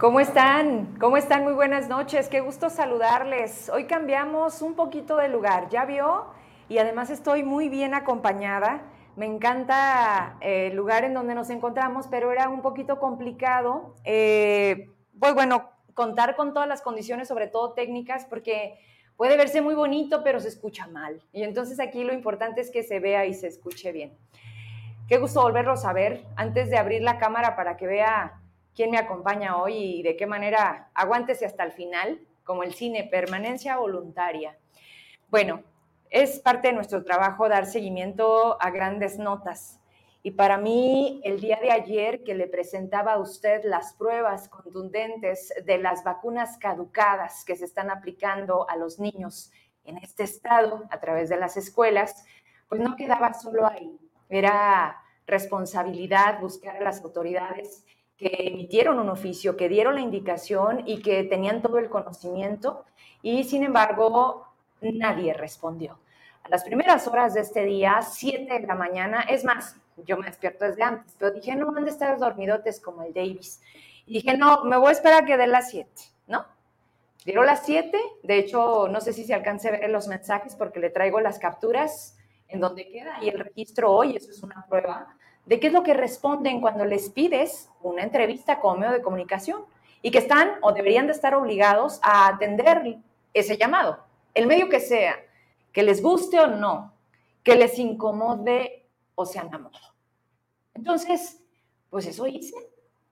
¿Cómo están? ¿Cómo están? Muy buenas noches. Qué gusto saludarles. Hoy cambiamos un poquito de lugar, ¿ya vio? Y además estoy muy bien acompañada. Me encanta eh, el lugar en donde nos encontramos, pero era un poquito complicado. Eh, pues bueno, contar con todas las condiciones, sobre todo técnicas, porque puede verse muy bonito, pero se escucha mal. Y entonces aquí lo importante es que se vea y se escuche bien. Qué gusto volverlos a ver. Antes de abrir la cámara para que vea quién me acompaña hoy y de qué manera aguántese hasta el final, como el cine, permanencia voluntaria. Bueno, es parte de nuestro trabajo dar seguimiento a grandes notas. Y para mí, el día de ayer que le presentaba a usted las pruebas contundentes de las vacunas caducadas que se están aplicando a los niños en este estado a través de las escuelas, pues no quedaba solo ahí. Era responsabilidad buscar a las autoridades que emitieron un oficio, que dieron la indicación y que tenían todo el conocimiento y sin embargo nadie respondió. A las primeras horas de este día, 7 de la mañana, es más, yo me despierto desde antes, pero dije, no, han de estar dormidotes como el Davis. Y dije, no, me voy a esperar a que dé las 7, ¿no? Dieron las 7, de hecho, no sé si se alcance a ver los mensajes porque le traigo las capturas en donde queda y el registro hoy, eso es una prueba de qué es lo que responden cuando les pides una entrevista como medio de comunicación y que están o deberían de estar obligados a atender ese llamado, el medio que sea, que les guste o no, que les incomode o se enamore. Entonces, pues eso hice.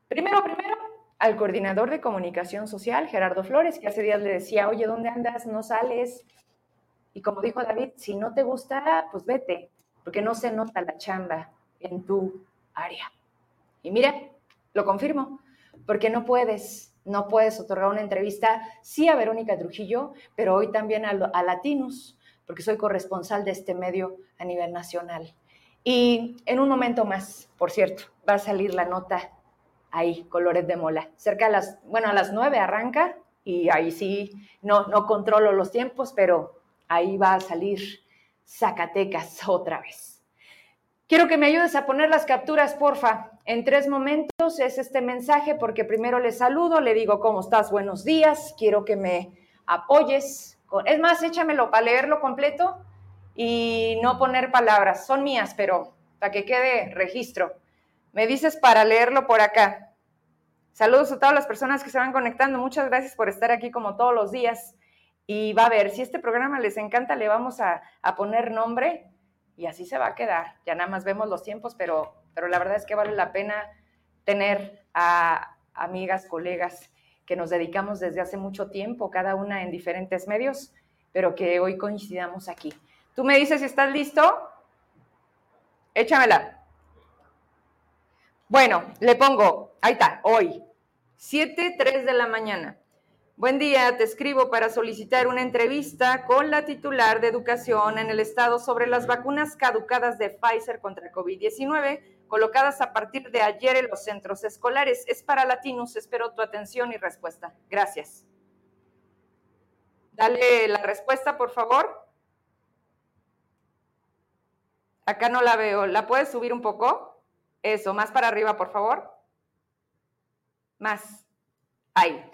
Primero, primero, al coordinador de comunicación social, Gerardo Flores, que hace días le decía, oye, ¿dónde andas? No sales. Y como dijo David, si no te gusta, pues vete, porque no se nota la chamba en tu área. Y mira, lo confirmo, porque no puedes, no puedes otorgar una entrevista, sí a Verónica Trujillo, pero hoy también a, Latinus, porque soy corresponsal de este medio a nivel nacional. Y en un momento más, por cierto, va a salir la nota ahí, Colores de Mola. Cerca a las, bueno, a las nueve arranca y ahí sí, no, no controlo los tiempos, pero ahí va a salir Zacatecas otra vez. Quiero que me ayudes a poner las capturas, porfa. En tres momentos es este mensaje porque primero le saludo, le digo cómo estás, buenos días, quiero que me apoyes. Es más, échamelo para leerlo completo y no poner palabras. Son mías, pero para que quede registro. Me dices para leerlo por acá. Saludos a todas las personas que se van conectando. Muchas gracias por estar aquí como todos los días. Y va a ver, si este programa les encanta, le vamos a, a poner nombre y así se va a quedar. Ya nada más vemos los tiempos, pero, pero la verdad es que vale la pena tener a amigas, colegas que nos dedicamos desde hace mucho tiempo, cada una en diferentes medios, pero que hoy coincidamos aquí. Tú me dices si estás listo. Échamela. Bueno, le pongo, ahí está, hoy, 7, 3 de la mañana. Buen día, te escribo para solicitar una entrevista con la titular de educación en el estado sobre las vacunas caducadas de Pfizer contra COVID-19 colocadas a partir de ayer en los centros escolares. Es para Latinos, espero tu atención y respuesta. Gracias. Dale la respuesta, por favor. Acá no la veo. ¿La puedes subir un poco? Eso, más para arriba, por favor. Más. Ahí.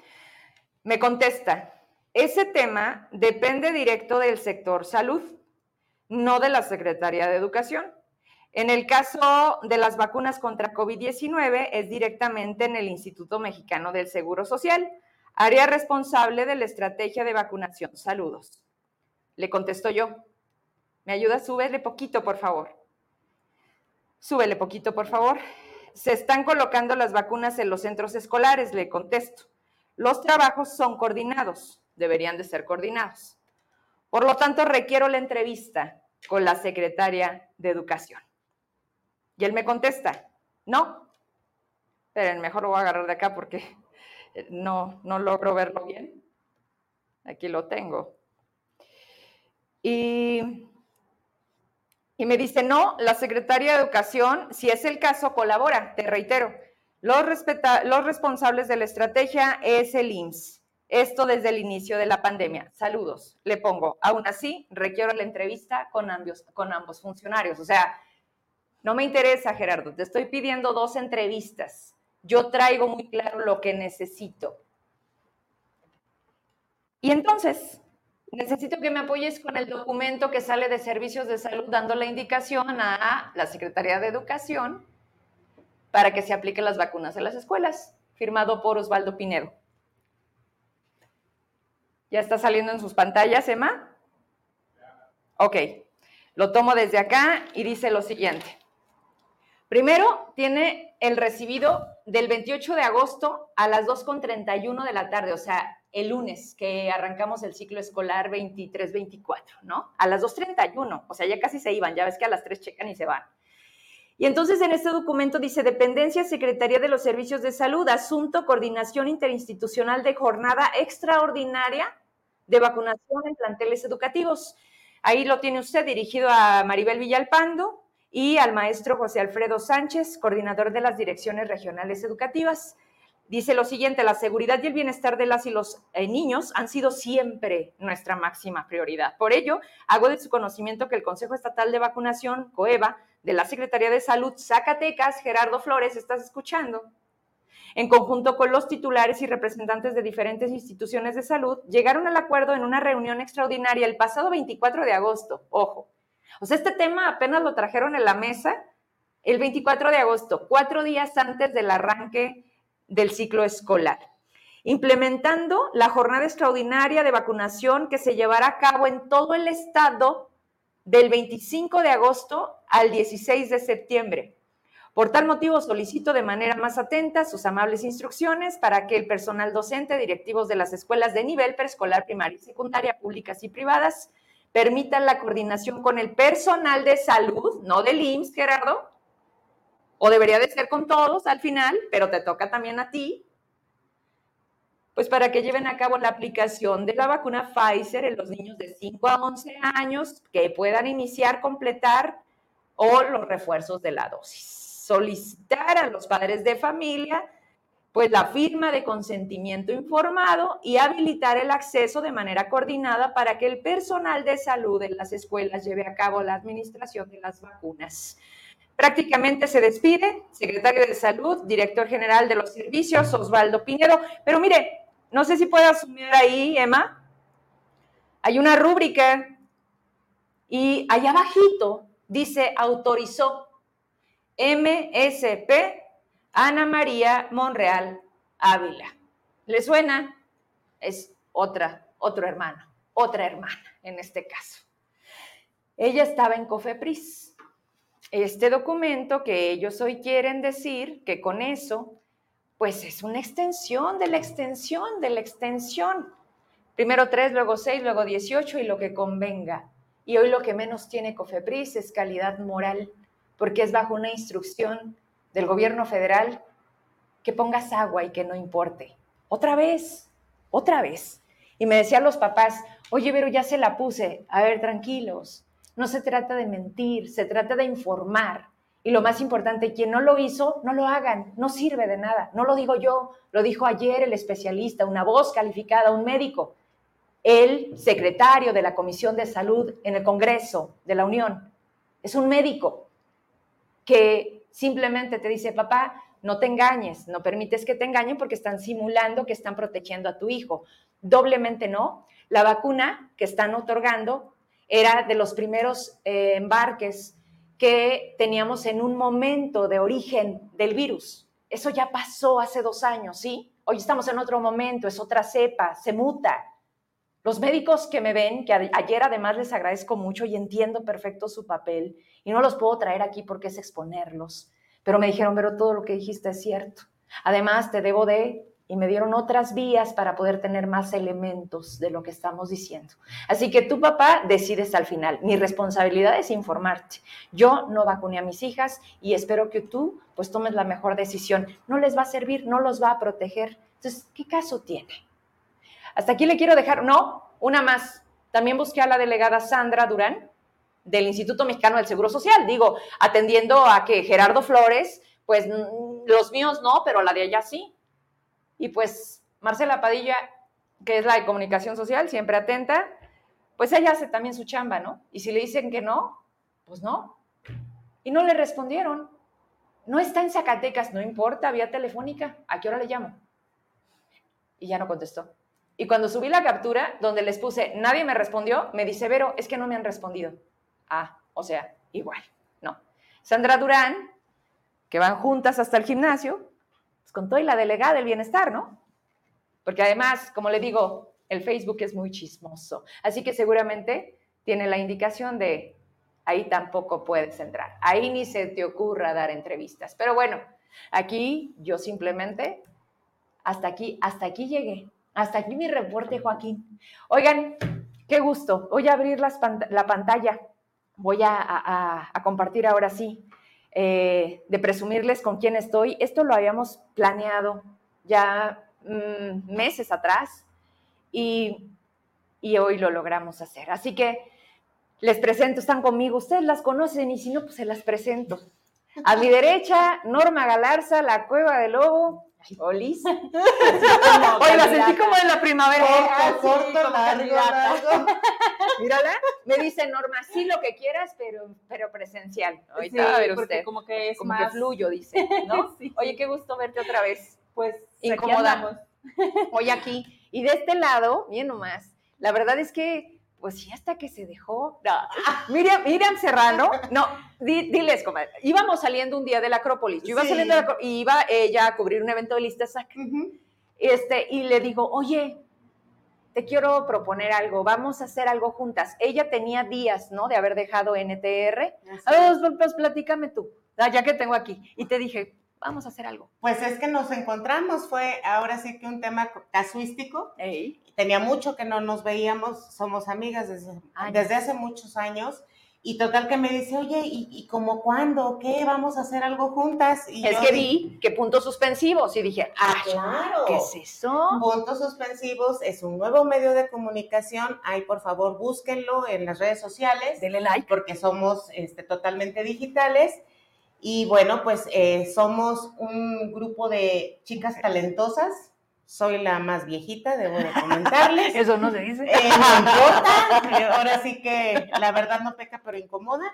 Me contesta, ese tema depende directo del sector salud, no de la Secretaría de Educación. En el caso de las vacunas contra COVID-19 es directamente en el Instituto Mexicano del Seguro Social, área responsable de la estrategia de vacunación. Saludos. Le contesto yo. ¿Me ayuda? Súbele poquito, por favor. Súbele poquito, por favor. Se están colocando las vacunas en los centros escolares, le contesto. Los trabajos son coordinados, deberían de ser coordinados. Por lo tanto, requiero la entrevista con la secretaria de Educación. Y él me contesta, no. Pero mejor lo voy a agarrar de acá porque no, no logro verlo bien. Aquí lo tengo. Y, y me dice, no, la secretaria de Educación, si es el caso, colabora, te reitero. Los, responsables de la estrategia es el IMSS. Esto desde el inicio de la pandemia. Saludos. Le pongo, aún así, requiero la entrevista con ambos funcionarios. O sea, no me interesa, Gerardo, te estoy pidiendo dos entrevistas yo traigo muy claro lo que necesito. Y entonces, necesito que me apoyes con el documento que sale de Servicios de Salud dando la indicación a la Secretaría de Educación para que se apliquen las vacunas en las escuelas, firmado por Osvaldo Pinedo. ¿Ya está saliendo en sus pantallas, Emma? Ok, lo tomo desde acá y dice lo siguiente. Primero, tiene el recibido del 28 de agosto a las 2.31 de la tarde, o sea, el lunes que arrancamos el ciclo escolar 23-24, ¿no? A las 2.31, o sea, ya casi se iban, ya ves que a las 3 checan y se van. Y entonces en este documento dice Dependencia Secretaría de los Servicios de Salud, asunto coordinación interinstitucional de jornada extraordinaria de vacunación en planteles educativos. Ahí lo tiene usted dirigido a Maribel Villalpando y al maestro José Alfredo Sánchez, coordinador de las direcciones regionales educativas. Dice lo siguiente, la seguridad y el bienestar de las y los eh, niños han sido siempre nuestra máxima prioridad. Por ello, hago de su conocimiento que el Consejo Estatal de Vacunación, COEVA, de la Secretaría de Salud Zacatecas, Gerardo Flores, ¿estás escuchando? En conjunto con los titulares y representantes de diferentes instituciones de salud, llegaron al acuerdo en una reunión extraordinaria el pasado 24 de agosto. Ojo. O sea, este tema apenas lo trajeron en la mesa el 24 de agosto, cuatro días antes del arranque del ciclo escolar, implementando la jornada extraordinaria de vacunación que se llevará a cabo en todo el estado del 25 de agosto al 16 de septiembre. Por tal motivo, solicito de manera más atenta sus amables instrucciones para que el personal docente, directivos de las escuelas de nivel preescolar, primaria y secundaria, públicas y privadas, permitan la coordinación con el personal de salud, no del IMSS, Gerardo, o debería de ser con todos al final, pero te toca también a ti, pues para que lleven a cabo la aplicación de la vacuna Pfizer en los niños de 5 a 11 años que puedan iniciar, completar o los refuerzos de la dosis. Solicitar a los padres de familia pues la firma de consentimiento informado y habilitar el acceso de manera coordinada para que el personal de salud en las escuelas lleve a cabo la administración de las vacunas. Prácticamente se despide, secretario de Salud, director general de los servicios, Osvaldo Pinedo. Pero mire, no sé si puede asumir ahí, Emma. Hay una rúbrica y allá abajito dice autorizó MSP Ana María Monreal Ávila. ¿Le suena? Es otra, otro hermano, otra hermana en este caso. Ella estaba en Cofepris este documento que ellos hoy quieren decir que con eso, pues es una extensión de la extensión de la extensión. Primero tres, luego seis, luego dieciocho y lo que convenga. Y hoy lo que menos tiene COFEPRIS es calidad moral, porque es bajo una instrucción del gobierno federal que pongas agua y que no importe. Otra vez, otra vez. Y me decían los papás, oye, pero ya se la puse. A ver, tranquilos, no se trata de mentir, se trata de informar. Y lo más importante, quien no lo hizo, no lo hagan, no sirve de nada. No lo digo yo, lo dijo ayer el especialista, una voz calificada, un médico, el secretario de la Comisión de Salud en el Congreso de la Unión. Es un médico que simplemente te dice, papá, no te engañes, no permites que te engañen porque están simulando que están protegiendo a tu hijo. Doblemente no. La vacuna que están otorgando era de los primeros eh, embarques que teníamos en un momento de origen del virus. Eso ya pasó hace dos años, ¿sí? Hoy estamos en otro momento, es otra cepa, se muta. Los médicos que me ven, que ayer además les agradezco mucho y entiendo perfecto su papel, y no los puedo traer aquí porque es exponerlos, pero me dijeron, pero todo lo que dijiste es cierto. Además, te debo de y me dieron otras vías para poder tener más elementos de lo que estamos diciendo. Así que tu papá decides al final. Mi responsabilidad es informarte. Yo no vacuné a mis hijas y espero que tú pues tomes la mejor decisión. No les va a servir, no los va a proteger. Entonces, ¿qué caso tiene? Hasta aquí le quiero dejar, no, una más. También busqué a la delegada Sandra Durán del Instituto Mexicano del Seguro Social, digo, atendiendo a que Gerardo Flores, pues los míos no, pero la de ella sí y pues Marcela Padilla, que es la de comunicación social, siempre atenta, pues ella hace también su chamba, ¿no? Y si le dicen que no, pues no. Y no le respondieron. no está en Zacatecas, no importa, vía telefónica, ¿a qué hora le llamo? Y ya no contestó. Y cuando subí la captura, donde les puse, nadie me respondió, me dice, Vero, es que no me han respondido. Ah, o sea, igual, no. Sandra Durán, que van juntas hasta el gimnasio, con y la delegada del bienestar, ¿no? Porque además, como le digo, el Facebook es muy chismoso. Así que seguramente tiene la indicación de ahí tampoco puedes entrar. Ahí ni se te ocurra dar entrevistas. Pero bueno, aquí yo simplemente, hasta aquí, hasta aquí llegué. Hasta aquí mi reporte, Joaquín. Oigan, qué gusto. Voy a abrir la pantalla. Voy a, compartir ahora sí, eh, de presumirles con quién estoy. Esto lo habíamos planeado ya mm, meses atrás y, y hoy lo logramos hacer. Así que les presento, están conmigo, ustedes las conocen y si no, pues se las presento. A mi derecha, Norma Galarza, la Cueva del Lobo. Olis. Oiga, sentí como en la primavera. Corto, corto, Mírala. Me dice Norma, sí lo que quieras, pero, pero presencial. Ahorita sí, a ver usted. Como que es como que fluyo, dice, ¿no? Oye, qué gusto verte otra vez. Pues incomodamos. Hoy aquí. Y de este lado, bien nomás, la verdad es que pues sí, hasta que se dejó. Miriam, Miriam Serrano, no, diles, comadre. Íbamos saliendo un día de la Acrópolis. Yo iba saliendo de la y iba ella a cubrir un evento de lista este, y le digo, oye, te quiero proponer algo, vamos a hacer algo juntas. Ella tenía días, ¿no? De haber dejado NTR. Ah, pues, pues, platícame tú, ah, ya que tengo aquí. Y te dije, vamos a hacer algo. Pues es que nos encontramos, fue ahora sí que un tema casuístico. Tenía mucho que no nos veíamos, somos amigas desde, desde hace muchos años. Y total que me dice, oye, ¿y, y como cuándo? ¿Qué? ¿Vamos a hacer algo juntas? Y es que vi que puntos suspensivos y dije, ah, claro. ¿Qué es eso? Puntos suspensivos es un nuevo medio de comunicación. Ahí, por favor, búsquenlo en las redes sociales. Denle like. Porque somos este, totalmente digitales. Y bueno, pues eh, somos un grupo de chicas talentosas. Soy la más viejita, debo de comentarles. Eso no se dice. Eh, no importa. Eh, ahora sí que la verdad no peca, pero incomoda.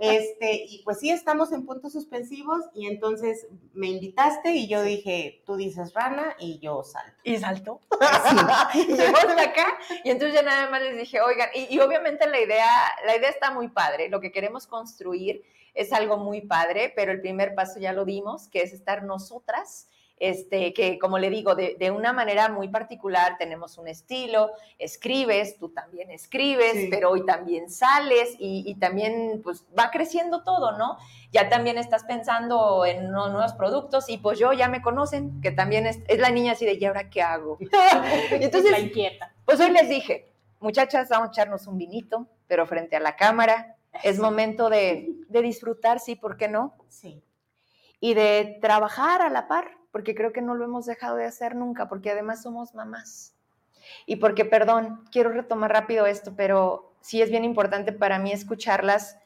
Este, y pues sí, estamos en puntos suspensivos. Y entonces me invitaste y yo dije, tú dices rana y yo salto. Y salto. Sí. y acá. Y entonces ya nada más les dije, oigan, y, y obviamente la idea, la idea está muy padre. Lo que queremos construir es algo muy padre, pero el primer paso ya lo dimos, que es estar nosotras. Este, que como le digo, de, una manera muy particular tenemos un estilo, escribes, tú también escribes, pero hoy también sales y, también pues va creciendo todo, ¿no? Ya también estás pensando en nuevos productos y pues yo ya me conocen, que también es, la niña así de, ¿y ahora qué hago? Entonces, la inquieta. Pues hoy les dije, muchachas, vamos a echarnos un vinito, pero frente a la cámara, es momento de, disfrutar, sí, ¿por qué no? Sí. Y de trabajar a la par, porque creo que no lo hemos dejado de hacer nunca, porque además somos mamás. Y porque, perdón, quiero retomar rápido esto, pero sí es bien importante para mí escucharlas.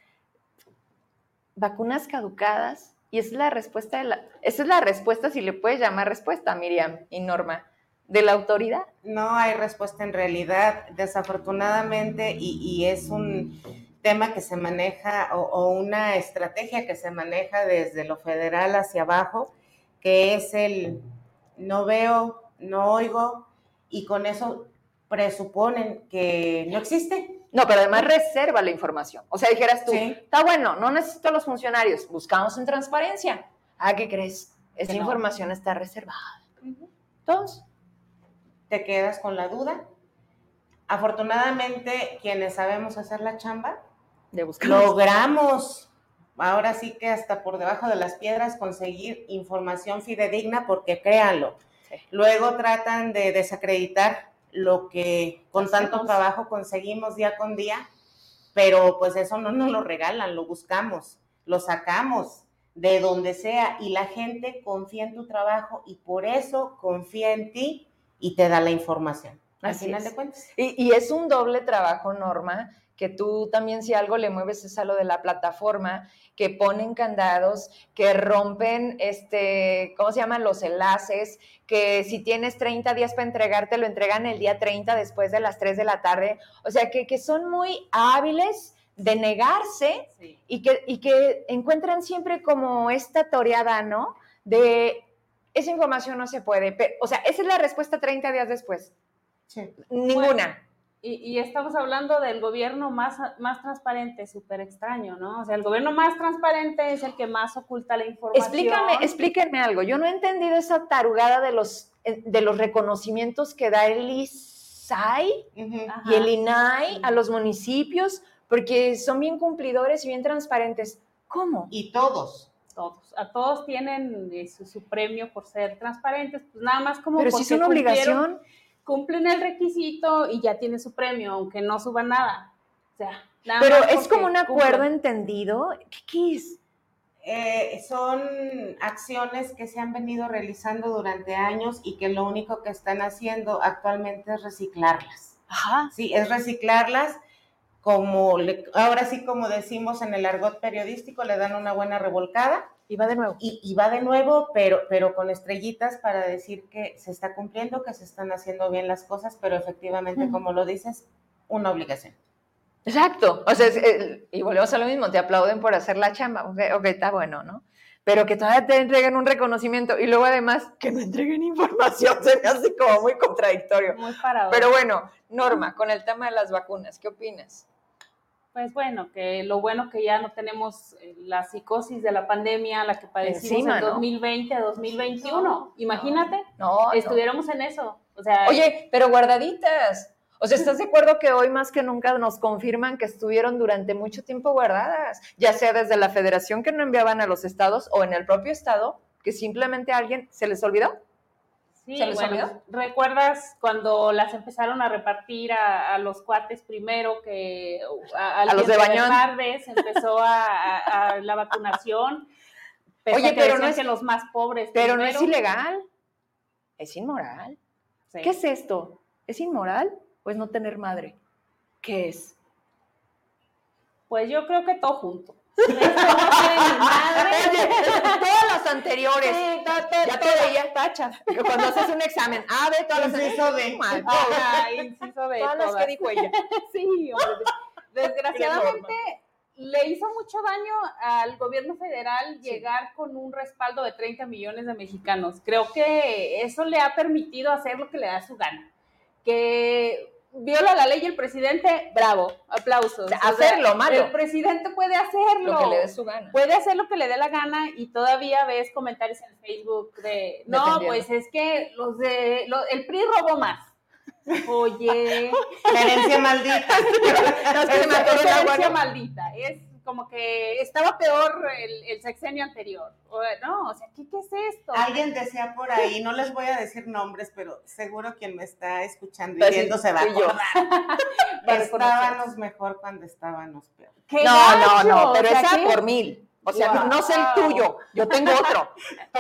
Vacunas caducadas, y es la respuesta, de la, esa es la respuesta, si le puedes llamar respuesta, Miriam y Norma, de la autoridad. No hay respuesta en realidad, desafortunadamente, y es un tema que se maneja o, una estrategia que se maneja desde lo federal hacia abajo, que es el no veo, no oigo, y con eso presuponen que no existe. No, pero además reserva la información. O sea, dijeras tú, está bueno, no necesito los funcionarios, buscamos en transparencia. ¿Ah, qué crees? Esa información está reservada. Entonces, te quedas con la duda. Afortunadamente, quienes sabemos hacer la chamba, Logramos, ahora sí que hasta por debajo de las piedras, conseguir información fidedigna, porque créanlo, luego tratan de desacreditar lo que con tanto trabajo conseguimos día con día, pero pues eso no nos lo regalan, lo buscamos, lo sacamos de donde sea y la gente confía en tu trabajo y por eso confía en ti y te da la información. Al final de cuentas. Y, y, es un doble trabajo, Norma, que tú también si algo le mueves es a lo de la plataforma, que ponen candados, que rompen, este, ¿cómo se llaman? Los enlaces, que si tienes 30 días para entregarte, lo entregan el día 30 después de las 3 de la tarde. O sea, que, que son muy hábiles de negarse y, que, y que encuentran siempre como esta toreada, ¿no? De esa información no se puede. o sea, esa es la respuesta 30 días después. Sí. Ninguna. Y, estamos hablando del gobierno más, más transparente, súper extraño, ¿no? O sea, el gobierno más transparente es el que más oculta la información. Explícame, explíquenme algo. Yo no he entendido esa tarugada de los, eh, de los reconocimientos que da el ISAI y el INAI a los municipios, porque son bien cumplidores y bien transparentes. ¿Cómo? Y todos todos. A todos tienen eh, su, premio por ser transparentes, pues nada más como Pero si es una obligación. Cumplen el requisito y ya tienen su premio, aunque no suban nada. O sea, nada Pero es como un acuerdo entendido. ¿Qué, es? Eh, son acciones que se han venido realizando durante años y que lo único que están haciendo actualmente es reciclarlas. Ajá. Sí, es reciclarlas como ahora sí como decimos en el argot periodístico, le dan una buena revolcada. Y va de nuevo. Y, va de nuevo, pero, pero con estrellitas para decir que se está cumpliendo, que se están haciendo bien las cosas, pero efectivamente, como lo dices, una obligación. Exacto. O sea, y volvemos a lo mismo, te aplauden por hacer la chamba. Ok, okay está bueno, ¿no? Pero que todavía te entreguen un reconocimiento y luego además que no entreguen información, se me hace como muy contradictorio. Muy parado. Pero bueno, Norma, con el tema de las vacunas, ¿qué opinas? Pues bueno, que lo bueno que ya no tenemos eh, la psicosis de la pandemia, la que padecimos en 2020 a 2021. Imagínate, no, estuviéramos en eso. O sea, Oye, pero guardaditas. O sea, ¿estás de acuerdo que hoy más que nunca nos confirman que estuvieron durante mucho tiempo guardadas? Ya sea desde la federación que no enviaban a los estados o en el propio estado, que simplemente a alguien se les olvidó. Sí, bueno, ¿recuerdas cuando las empezaron a repartir a, los cuates primero que a, los de Bañón empezó a, la vacunación? Oye, pero no es que los más pobres. Pero no es ilegal, es inmoral. ¿Qué es esto? ¿Es inmoral o es no tener madre? ¿Qué es? Pues yo creo que todo junto. Todas las anteriores. Sí, ya te veía tacha. Cuando haces un examen. A, ver, todas las Inciso de. inciso de. Todas, las que dijo ella. Sí, hombre. Desgraciadamente le hizo mucho daño al gobierno federal llegar con un respaldo de 30 millones de mexicanos. Creo que eso le ha permitido hacer lo que le da su gana. Que viola la ley el presidente, bravo, aplausos. hacerlo, malo. El presidente puede hacerlo. Lo que le dé su gana. Puede hacer lo que le dé la gana y todavía ves comentarios en Facebook de, no, pues es que los de, el PRI robó más. Oye. La herencia maldita. no, es que la herencia maldita. Es como que estaba peor el, sexenio anterior. no, o sea, ¿qué, es esto? Alguien decía por ahí, no les voy a decir nombres, pero seguro quien me está escuchando y viendo se va a acordar. estábamos mejor cuando estábamos peor. No, no, no, pero esa por mil. O sea, no, sé el tuyo, yo tengo otro.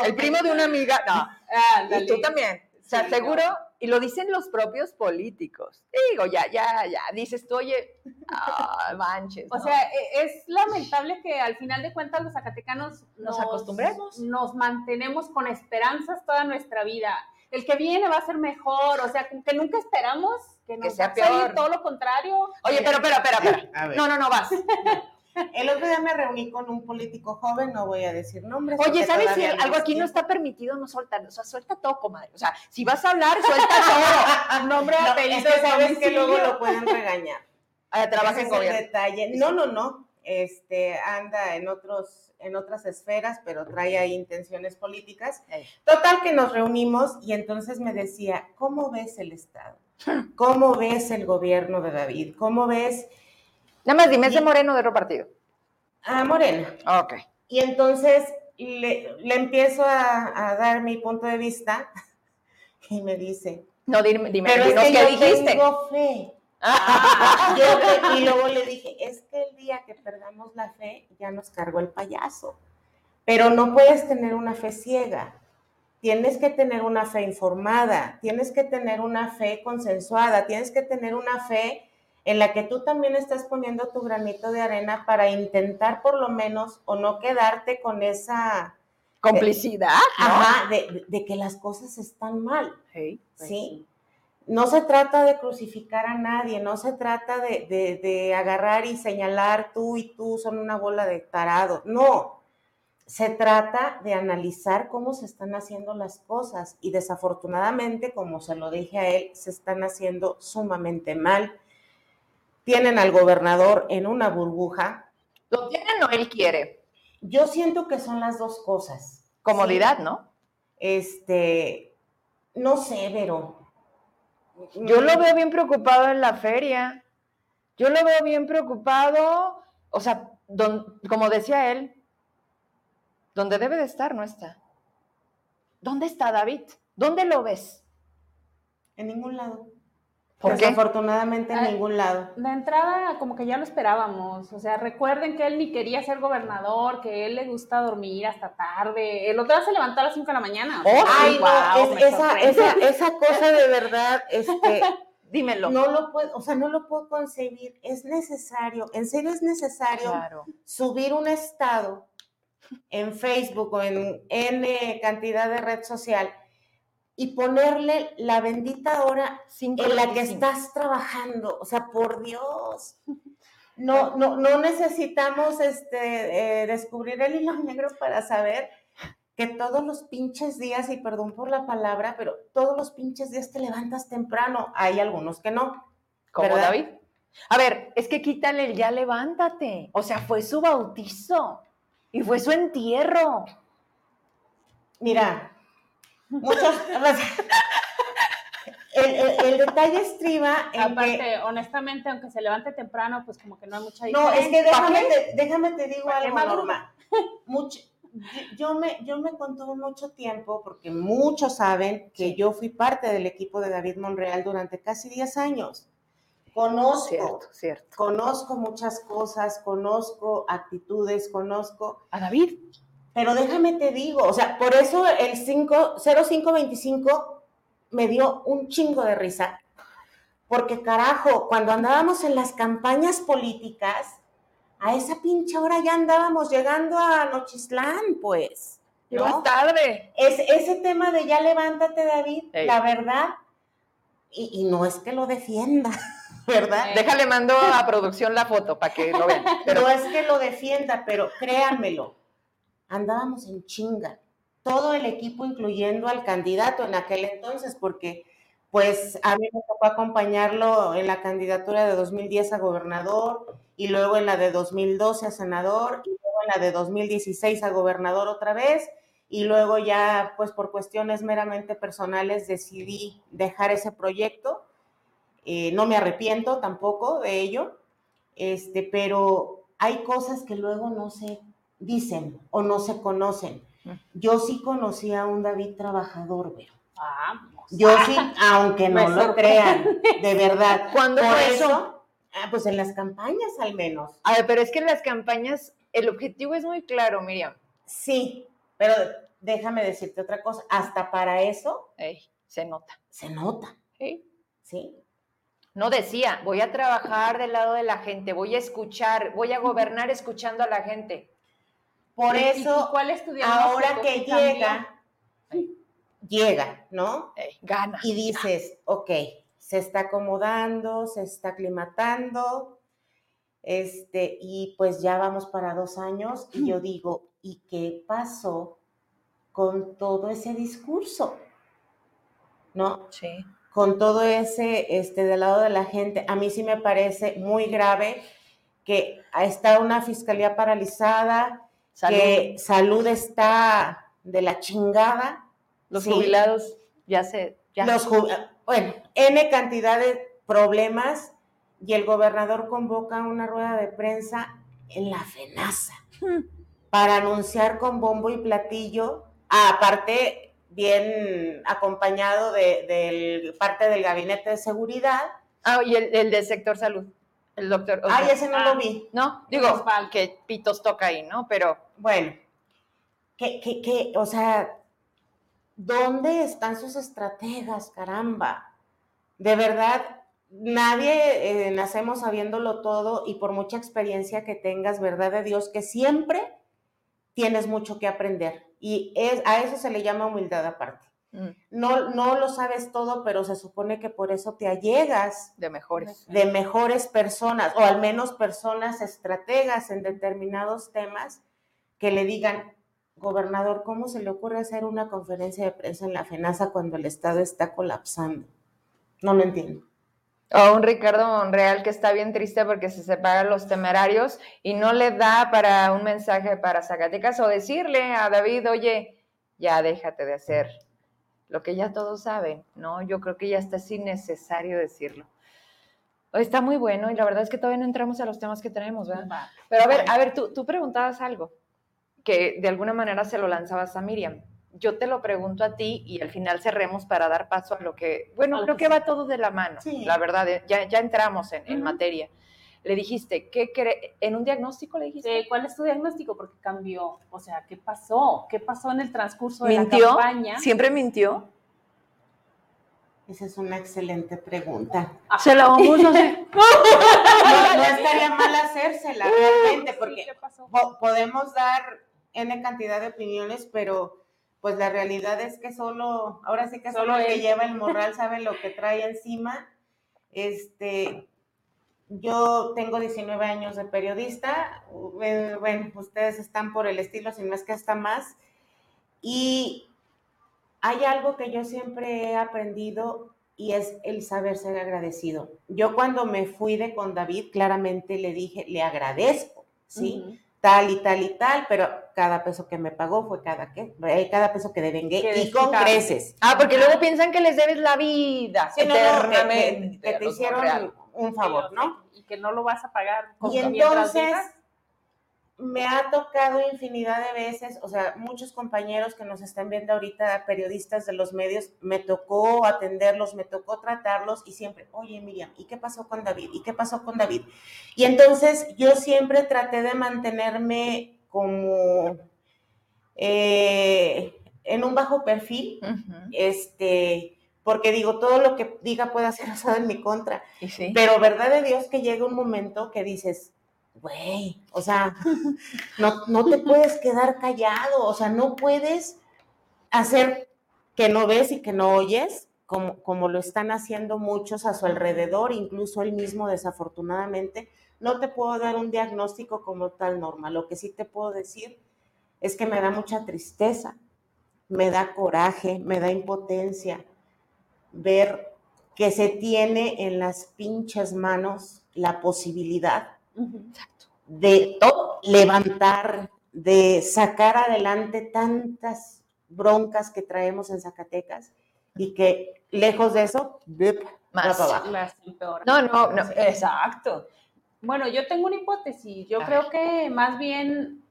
El primo de una amiga, no. Ah, y tú también. O sea, seguro y lo dicen los propios políticos. Digo, ya, ya, ya, dices tú, oye, ah, manches. O sea, e, es lamentable que al final de cuentas los zacatecanos nos, acostumbremos. Nos mantenemos con esperanzas toda nuestra vida. El que viene va a ser mejor, o sea, que nunca esperamos que, nos sea peor. todo lo contrario. Oye, pero, espera, espera, espera. No, no, no, vas. El otro día me reuní con un político joven, no voy a decir nombres. Oye, ¿sabes si algo aquí no está permitido no soltar? O sea, suelta todo, comadre. O sea, si vas a hablar, suelta todo. Nombre, no, apellido, es que sabes que luego lo pueden regañar. Ah, trabaja en gobierno. Detalle. No, no, no. Este, anda en otros, en otras esferas, pero trae ahí intenciones políticas. Total que nos reunimos y entonces me decía, ¿cómo ves el Estado? ¿Cómo ves el gobierno de David? ¿Cómo ves Nada más dime, ¿es de Moreno de otro partido? Ah, Moreno. Ok. Y entonces le, empiezo a, dar mi punto de vista y me dice. No, dime, dime pero es que yo dijiste. tengo fe. Ah. y luego le dije, es que el día que perdamos la fe ya nos cargó el payaso. Pero no puedes tener una fe ciega. Tienes que tener una fe informada, tienes que tener una fe consensuada, tienes que tener una fe en la que tú también estás poniendo tu granito de arena para intentar por lo menos o no quedarte con esa complicidad, ajá, de, que las cosas están mal, pues ¿sí? no se trata de crucificar a nadie, no se trata de, agarrar y señalar tú y tú son una bola de tarado, no. Se trata de analizar cómo se están haciendo las cosas y desafortunadamente, como se lo dije a él, se están haciendo sumamente mal. Tienen al gobernador en una burbuja. ¿Lo tienen o él quiere? Yo siento que son las dos cosas. Comodidad, ¿no? Este, no sé, pero yo lo veo bien preocupado en la feria. Yo lo veo bien preocupado, o sea, como decía él, donde debe de estar no está. ¿Dónde está David? ¿Dónde lo ves? En ningún lado. Desafortunadamente en ningún lado. De entrada, como que ya lo esperábamos. O sea, recuerden que él ni quería ser gobernador, que él le gusta dormir hasta tarde. El otro día se levantó a las 5 de la mañana. Oh, Ay, no, esa, esa, esa, cosa de verdad, este, dímelo. No lo puedo, o sea, no lo puedo concebir. Es necesario, en serio es necesario subir un estado en Facebook o en N cantidad de red social y ponerle la bendita hora en la que estás trabajando. O sea, por Dios. No, no, no necesitamos este, eh, descubrir el hilo negro para saber que todos los pinches días, y perdón por la palabra, pero todos los pinches días te levantas temprano. Hay algunos que no. Como David. A ver, es que quítale el ya levántate. O sea, fue su bautizo y fue su entierro. Mira, Muchos. el, detalle estriba en Aparte, honestamente, aunque se levante temprano, pues como que no hay mucha diferencia. No, es que déjame, te, déjame te digo algo, Norma. Mucho, yo me, yo me contuve mucho tiempo porque muchos saben que yo fui parte del equipo de David Monreal durante casi 10 años. Conozco, cierto, cierto. conozco muchas cosas, conozco actitudes, conozco. ¿A David? Pero déjame te digo, o sea, por eso el 5, 0525 me dio un chingo de risa. Porque carajo, cuando andábamos en las campañas políticas, a esa pinche hora ya andábamos llegando a Nochislán, pues. ¿no? tarde. Es, ese tema de ya levántate, David, la verdad, y, no es que lo defienda, ¿verdad? Déjale, mando a producción la foto para que lo vean. Pero... No es que lo defienda, pero créanmelo, andábamos en chinga. Todo el equipo, incluyendo al candidato en aquel entonces, porque pues a mí me tocó acompañarlo en la candidatura de 2010 a gobernador y luego en la de 2012 a senador y luego en la de 2016 a gobernador otra vez y luego ya pues por cuestiones meramente personales decidí dejar ese proyecto. Eh, no me arrepiento tampoco de ello, este, pero hay cosas que luego no sé dicen o no se conocen. Yo sí conocí a un David trabajador, pero. Yo sí, aunque no lo crean, de verdad. ¿Cuándo fue eso? Ah, pues en las campañas al menos. A ver, pero es que en las campañas el objetivo es muy claro, Miriam. Sí, pero déjame decirte otra cosa, hasta para eso se nota. Se nota. Sí. Sí. No decía, voy a trabajar del lado de la gente, voy a escuchar, voy a gobernar escuchando a la gente. Por eso, ahora que llega, llega, ¿no? gana. Y dices, ok, se está acomodando, se está aclimatando, este, y pues ya vamos para dos años, y yo digo, ¿y qué pasó con todo ese discurso? ¿No? Sí. Con todo ese, este, del lado de la gente, a mí sí me parece muy grave que está una fiscalía paralizada, que salud está de la chingada. Los jubilados ya se... Los bueno, N cantidad de problemas y el gobernador convoca una rueda de prensa en la FENASA hmm. para anunciar con bombo y platillo, aparte bien acompañado de, parte del gabinete de seguridad. Ah, y el, el del sector salud. El doctor. Ay, ese no lo ah, vi. No, digo, que pitos toca ahí, ¿no? Pero. Bueno, que, que, que, o sea, ¿dónde están sus estrategas, caramba? De verdad, nadie eh, nacemos sabiéndolo todo y por mucha experiencia que tengas, verdad de Dios, que siempre tienes mucho que aprender. Y es, a eso se le llama humildad aparte. Mm. No, no lo sabes todo, pero se supone que por eso te allegas de mejores. De mejores personas, o al menos personas estrategas en determinados temas que le digan, gobernador, ¿cómo se le ocurre hacer una conferencia de prensa en la FENASA cuando el Estado está colapsando? No lo entiendo. O un Ricardo Monreal que está bien triste porque se separan los temerarios y no le da para un mensaje para Zacatecas o decirle a David, oye, ya déjate de hacer lo que ya todos saben, ¿no? Yo creo que ya está así necesario decirlo. Está muy bueno y la verdad es que todavía no entramos a los temas que tenemos, ¿verdad? Pero a ver, a ver, tú, tú preguntabas algo que de alguna manera se lo lanzabas a Miriam. Yo te lo pregunto a ti y al final cerremos para dar paso a lo que, bueno, creo que va todo de la mano, la verdad, eh, ya, ya entramos en, materia. Le dijiste, ¿qué cree? ¿En un diagnóstico le dijiste? ¿Cuál es tu diagnóstico? Porque cambió. O sea, ¿qué pasó? ¿Qué pasó en el transcurso de la campaña? ¿Siempre mintió? Esa es una excelente pregunta. Ah. Se la vamos a hacer. no, estaría mal hacérsela realmente, porque podemos dar N cantidad de opiniones, pero pues la realidad es que solo, ahora sí que solo, el que lleva el morral sabe lo que trae encima. Este, yo tengo 19 años de periodista, bueno, ustedes están por el estilo, si no es que hasta más, y hay algo que yo siempre he aprendido y es el saber ser agradecido. Yo cuando me fui de con David, claramente le dije, le agradezco, ¿sí? Tal y tal y tal, pero cada peso que me pagó fue cada, ¿qué? Eh, cada peso que devengué y con creces. Ah, porque luego piensan que les debes la vida eternamente. que, te hicieron un favor, ¿no? Y que no lo vas a pagar. Con y entonces me ha tocado infinidad de veces, o sea, muchos compañeros que nos están viendo ahorita, periodistas de los medios, me tocó atenderlos, me tocó tratarlos y siempre, oye Miriam, ¿y qué pasó con David? ¿Y qué pasó con David? Y entonces yo siempre traté de mantenerme como eh, en un bajo perfil, este, porque digo, todo lo que diga puede ser usado en mi contra. Pero verdad de Dios que llega un momento que dices, güey, o sea, no, no te puedes quedar callado, o sea, no puedes hacer que no ves y que no oyes, como, como lo están haciendo muchos a su alrededor, incluso él mismo desafortunadamente. No te puedo dar un diagnóstico como tal norma. Lo que sí te puedo decir es que me da mucha tristeza, me da coraje, me da impotencia ver que se tiene en las pinches manos la posibilidad de levantar, de sacar adelante tantas broncas que traemos en Zacatecas y que lejos de eso, más. No, no, no, exacto. Bueno, yo tengo una hipótesis. Yo creo que más bien,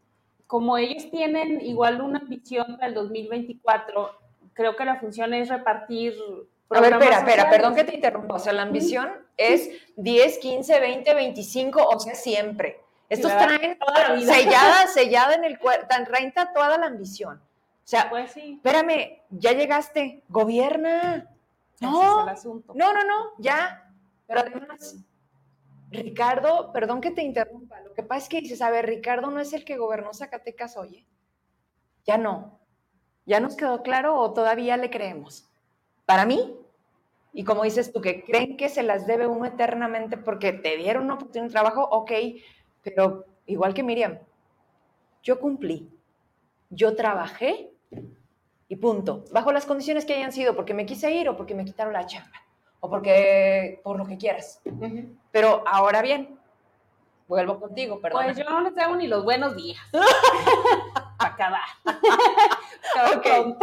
como ellos tienen igual una visión para el 2024, creo que la función es repartir a ver, espera, espera, perdón que te interrumpa. O sea, la ambición es 10, 15, 20, 25, o sea, siempre. Estos traen toda la vida. sellada, sellada en el cuerpo, traen toda la ambición. O sea, pues sí. espérame, ya llegaste, gobierna. No, no, no, no, ya. Pero además, Ricardo, perdón que te interrumpa, lo que pasa es que dices, a ver, Ricardo no es el que gobernó Zacatecas, oye. Ya no. ¿Ya nos quedó claro o todavía le creemos? Para mí, y como dices tú, que creen que se las debe uno eternamente porque te dieron una oportunidad de trabajo, ok, pero igual que Miriam, yo cumplí, yo trabajé y punto, bajo las condiciones que hayan sido, porque me quise ir o porque me quitaron la chamba, o porque por lo que quieras. Pero ahora bien, vuelvo contigo, perdón. Pues yo no les hago ni los buenos días. Acabar. okay.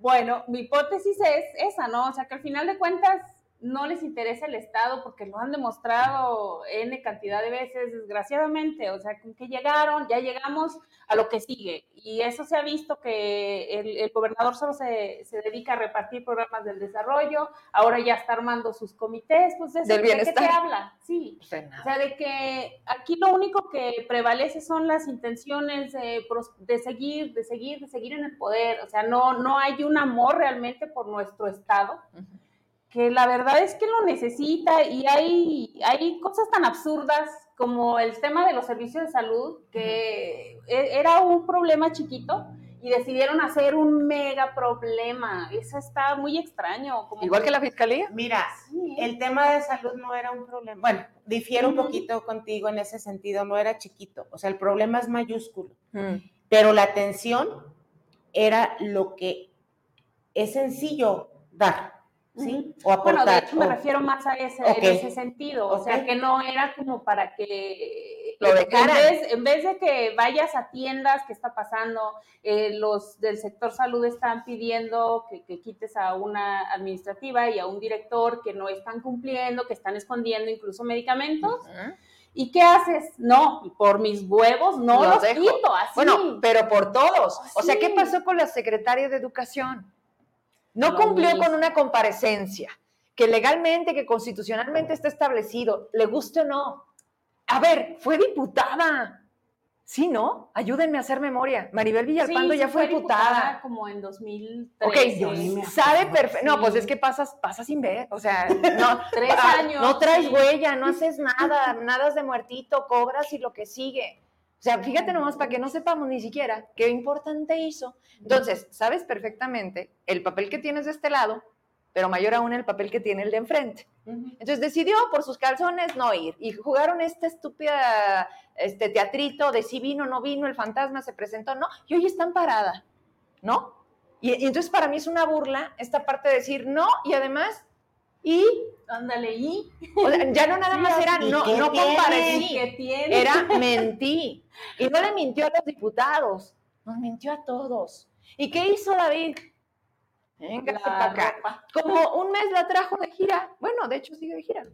Bueno, mi hipótesis es esa, ¿no? O sea, que al final de cuentas no les interesa el Estado porque lo han demostrado N cantidad de veces, desgraciadamente. O sea, con que llegaron, ya llegamos a lo que sigue. Y eso se ha visto que el, gobernador solo se, dedica a repartir programas del desarrollo, ahora ya está armando sus comités, pues de, ¿De qué te habla? Sí. o sea, de que aquí lo único que prevalece son las intenciones de, de seguir, de seguir, de seguir en el poder. O sea, no, no hay un amor realmente por nuestro Estado que la verdad es que lo necesita y hay, hay cosas tan absurdas como el tema de los servicios de salud, que e, era un problema chiquito y decidieron hacer un mega problema. Eso está muy extraño. Igual que la fiscalía. Mira, el tema de salud no era un problema. Bueno, difiero un poquito contigo en ese sentido, no era chiquito. O sea, el problema es mayúsculo. Mm. Pero la atención era lo que es sencillo dar. ¿Sí? O aportar, bueno, de hecho me refiero más a ese, en ese sentido, o sea, que no era como para que lo En vez, de que vayas a tiendas, ¿qué está pasando? Eh, los del sector salud están pidiendo que, quites a una administrativa y a un director que no están cumpliendo, que están escondiendo incluso medicamentos. ¿Y qué haces? No, por mis huevos no los, quito, así. Bueno, pero por todos. O sea, ¿qué pasó con la secretaria de Educación? No cumplió con una comparecencia que legalmente, que constitucionalmente está establecido, le guste o no. A ver, fue diputada. Sí, ¿no? Ayúdenme a hacer memoria. Maribel Villalpando ya fue, diputada. Como en 2013. Ok, sabe perfecto. No, pues es que pasas, pasas sin ver. O sea, no. Tres ah, años. No traes huella, no haces nada, nada de muertito, cobras y lo que sigue. O sea, fíjate nomás para que no sepamos ni siquiera qué importante hizo. Entonces, sabes perfectamente el papel que tienes de este lado, pero mayor aún el papel que tiene el de enfrente. Entonces decidió por sus calzones no ir y jugaron esta estúpida este teatrito de si vino, no vino, el fantasma se presentó, no, y hoy están parada, ¿no? Y, entonces para mí es una burla esta parte de decir no y además y ándale y ya no nada más era no no comparecí, era mentí y no le mintió a los diputados, nos mintió a todos. ¿Y qué hizo David? Venga acá. Como un mes la trajo de gira. Bueno, de hecho sigue de gira.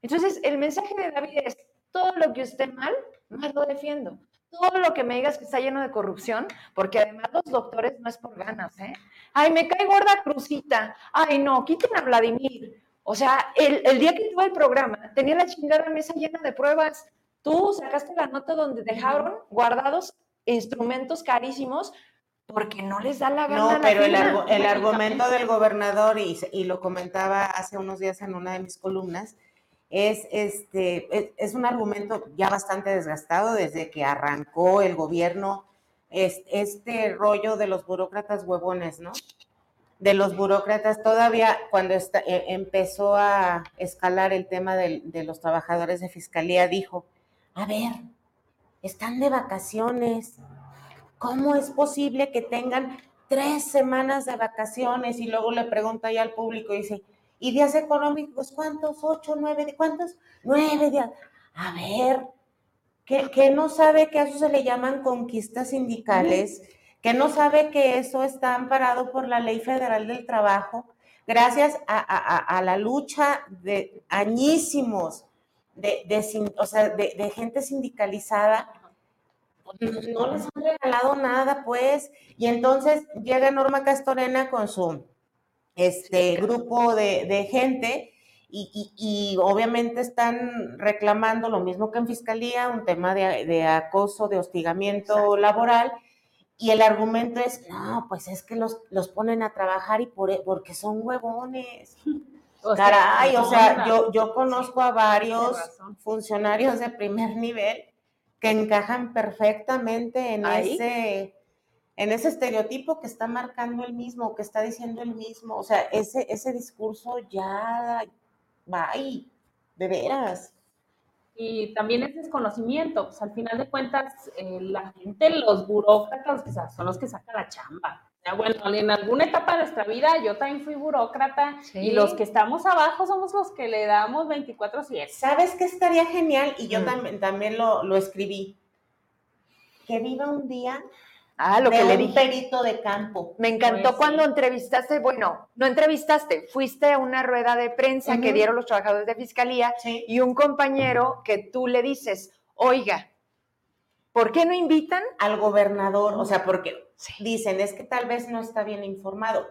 Entonces, el mensaje de David es, todo lo que esté mal, más lo defiendo. Todo lo que me digas que está lleno de corrupción, porque además los doctores no es por ganas, ¿eh? Ay, me cae gorda Crucita. Ay, no, quiten a Vladimir. O sea, el, el día que tuve el programa, tenía la chingada mesa llena de pruebas. Tú sacaste la nota donde dejaron guardados instrumentos carísimos porque no les da la gana. No, pero el, el, argumento del gobernador, y, y, lo comentaba hace unos días en una de mis columnas, es, este, es, un argumento ya bastante desgastado desde que arrancó el gobierno es, este rollo de los burócratas huevones, ¿no? De los burócratas, todavía cuando e, empezó a escalar el tema de, de los trabajadores de fiscalía, dijo, a ver, están de vacaciones, ¿Cómo es posible que tengan tres semanas de vacaciones? Y luego le pregunta ya al público dice, ¿y días económicos cuántos? ¿Ocho, nueve? ¿Cuántos? Nueve días. A ver, que, no sabe que a eso se le llaman conquistas sindicales, que no sabe que eso está amparado por la Ley Federal del Trabajo, gracias a, la lucha de añísimos de, de, de gente sindicalizada no les han regalado nada, pues. Y entonces llega Norma Castorena con su este grupo de, gente y, obviamente están reclamando lo mismo que en fiscalía, un tema de, acoso, de hostigamiento laboral. Y el argumento es, no, pues es que los, los ponen a trabajar y por, e, porque son huevones. Caray, o sea, yo, yo conozco a varios funcionarios de primer nivel que encajan perfectamente en ese en ese estereotipo que está marcando el mismo, que está diciendo el mismo, o sea, ese, ese discurso ya va ahí, de veras. Y también es desconocimiento, pues al final de cuentas, eh, la gente, los burócratas, son los que sacan la chamba bueno, en alguna etapa de nuestra vida yo también fui burócrata y los que estamos abajo somos los que le damos 24-7. ¿Sabes qué estaría genial? Y yo mm. también, también lo, escribí. Que viva un día Ah, lo que le un perito de campo. Me encantó pues cuando entrevistaste, bueno, no entrevistaste, fuiste a una rueda de prensa que dieron los trabajadores de fiscalía y un compañero que tú le dices, oiga, ¿por qué no invitan? Al gobernador, o sea, porque dicen, es que tal vez no está bien informado.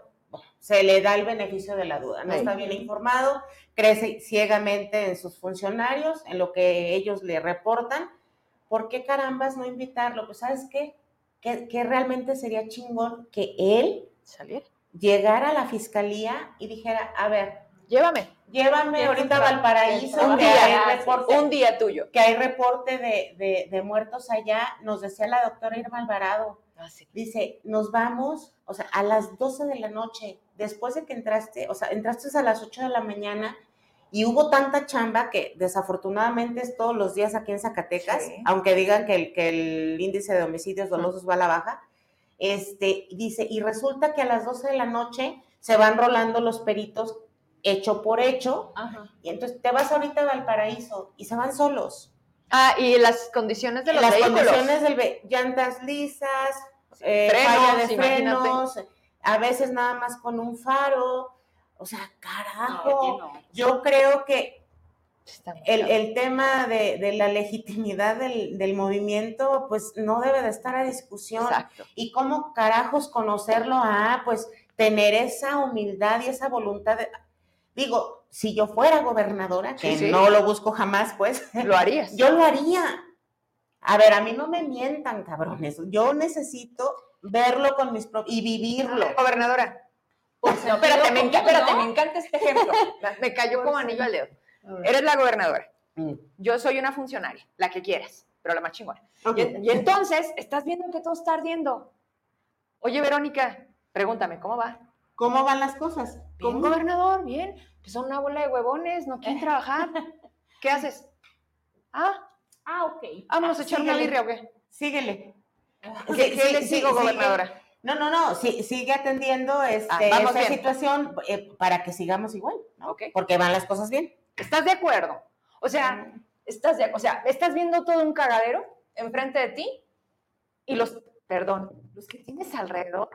se le da el beneficio de la duda, no está bien informado, crece ciegamente en sus funcionarios, en lo que ellos le reportan. ¿Por qué carambas no invitarlo? Pues sabes qué, que, realmente sería chingón que él saliera, llegara a la fiscalía y dijera, a ver, llévame. Llévame ahorita a Valparaíso, un día, un día tuyo. Que hay reporte de, de, muertos allá, nos decía la doctora Irma Alvarado. Ah, Dice, nos vamos, o sea, a las 12 de la noche, después de que entraste, o sea, entraste a las 8 de la mañana y hubo tanta chamba que desafortunadamente es todos los días aquí en Zacatecas, aunque digan que el, que el índice de homicidios dolosos va a la baja. Este, dice, y resulta que a las 12 de la noche se van rolando los peritos hecho por hecho, y entonces te vas ahorita a Valparaíso y se van solos. Ah, y las condiciones de los las condiciones del llantas lisas, eh, de frenos, a veces nada más con un faro, o sea, carajo, yo creo que el, tema de, la legitimidad del, movimiento, pues no debe de estar a discusión. Exacto. Y cómo carajos conocerlo, ah, pues tener esa humildad y esa voluntad de, digo, si yo fuera gobernadora, que no lo busco jamás, pues. Lo harías. Yo lo haría. A ver, a mí no me mientan, cabrones. Yo necesito verlo con mis propios y vivirlo. Gobernadora, no, espérate, me, espérate me encanta este ejemplo. Me cayó como anillo al dedo. Eres la gobernadora. Mm. Yo soy una funcionaria, la que quieras, pero la más chingona. Y, entonces, estás viendo que todo está ardiendo. Oye, Verónica, pregúntame, ¿cómo va? ¿Cómo van las cosas? Bien, gobernador, bien. Pues son una bola de huevones, no quieren trabajar. ¿Qué haces? Ah, ah, ok. Vámonos a echar una birria o qué? Síguele. ¿Qué, le sigo, gobernadora? No, no, no, sigue atendiendo este, ah, esta situación eh, para que sigamos igual, ¿no? Porque van las cosas bien. ¿Estás de acuerdo? O sea, estás o sea, estás viendo todo un cagadero enfrente de ti y los, perdón, los que tienes alrededor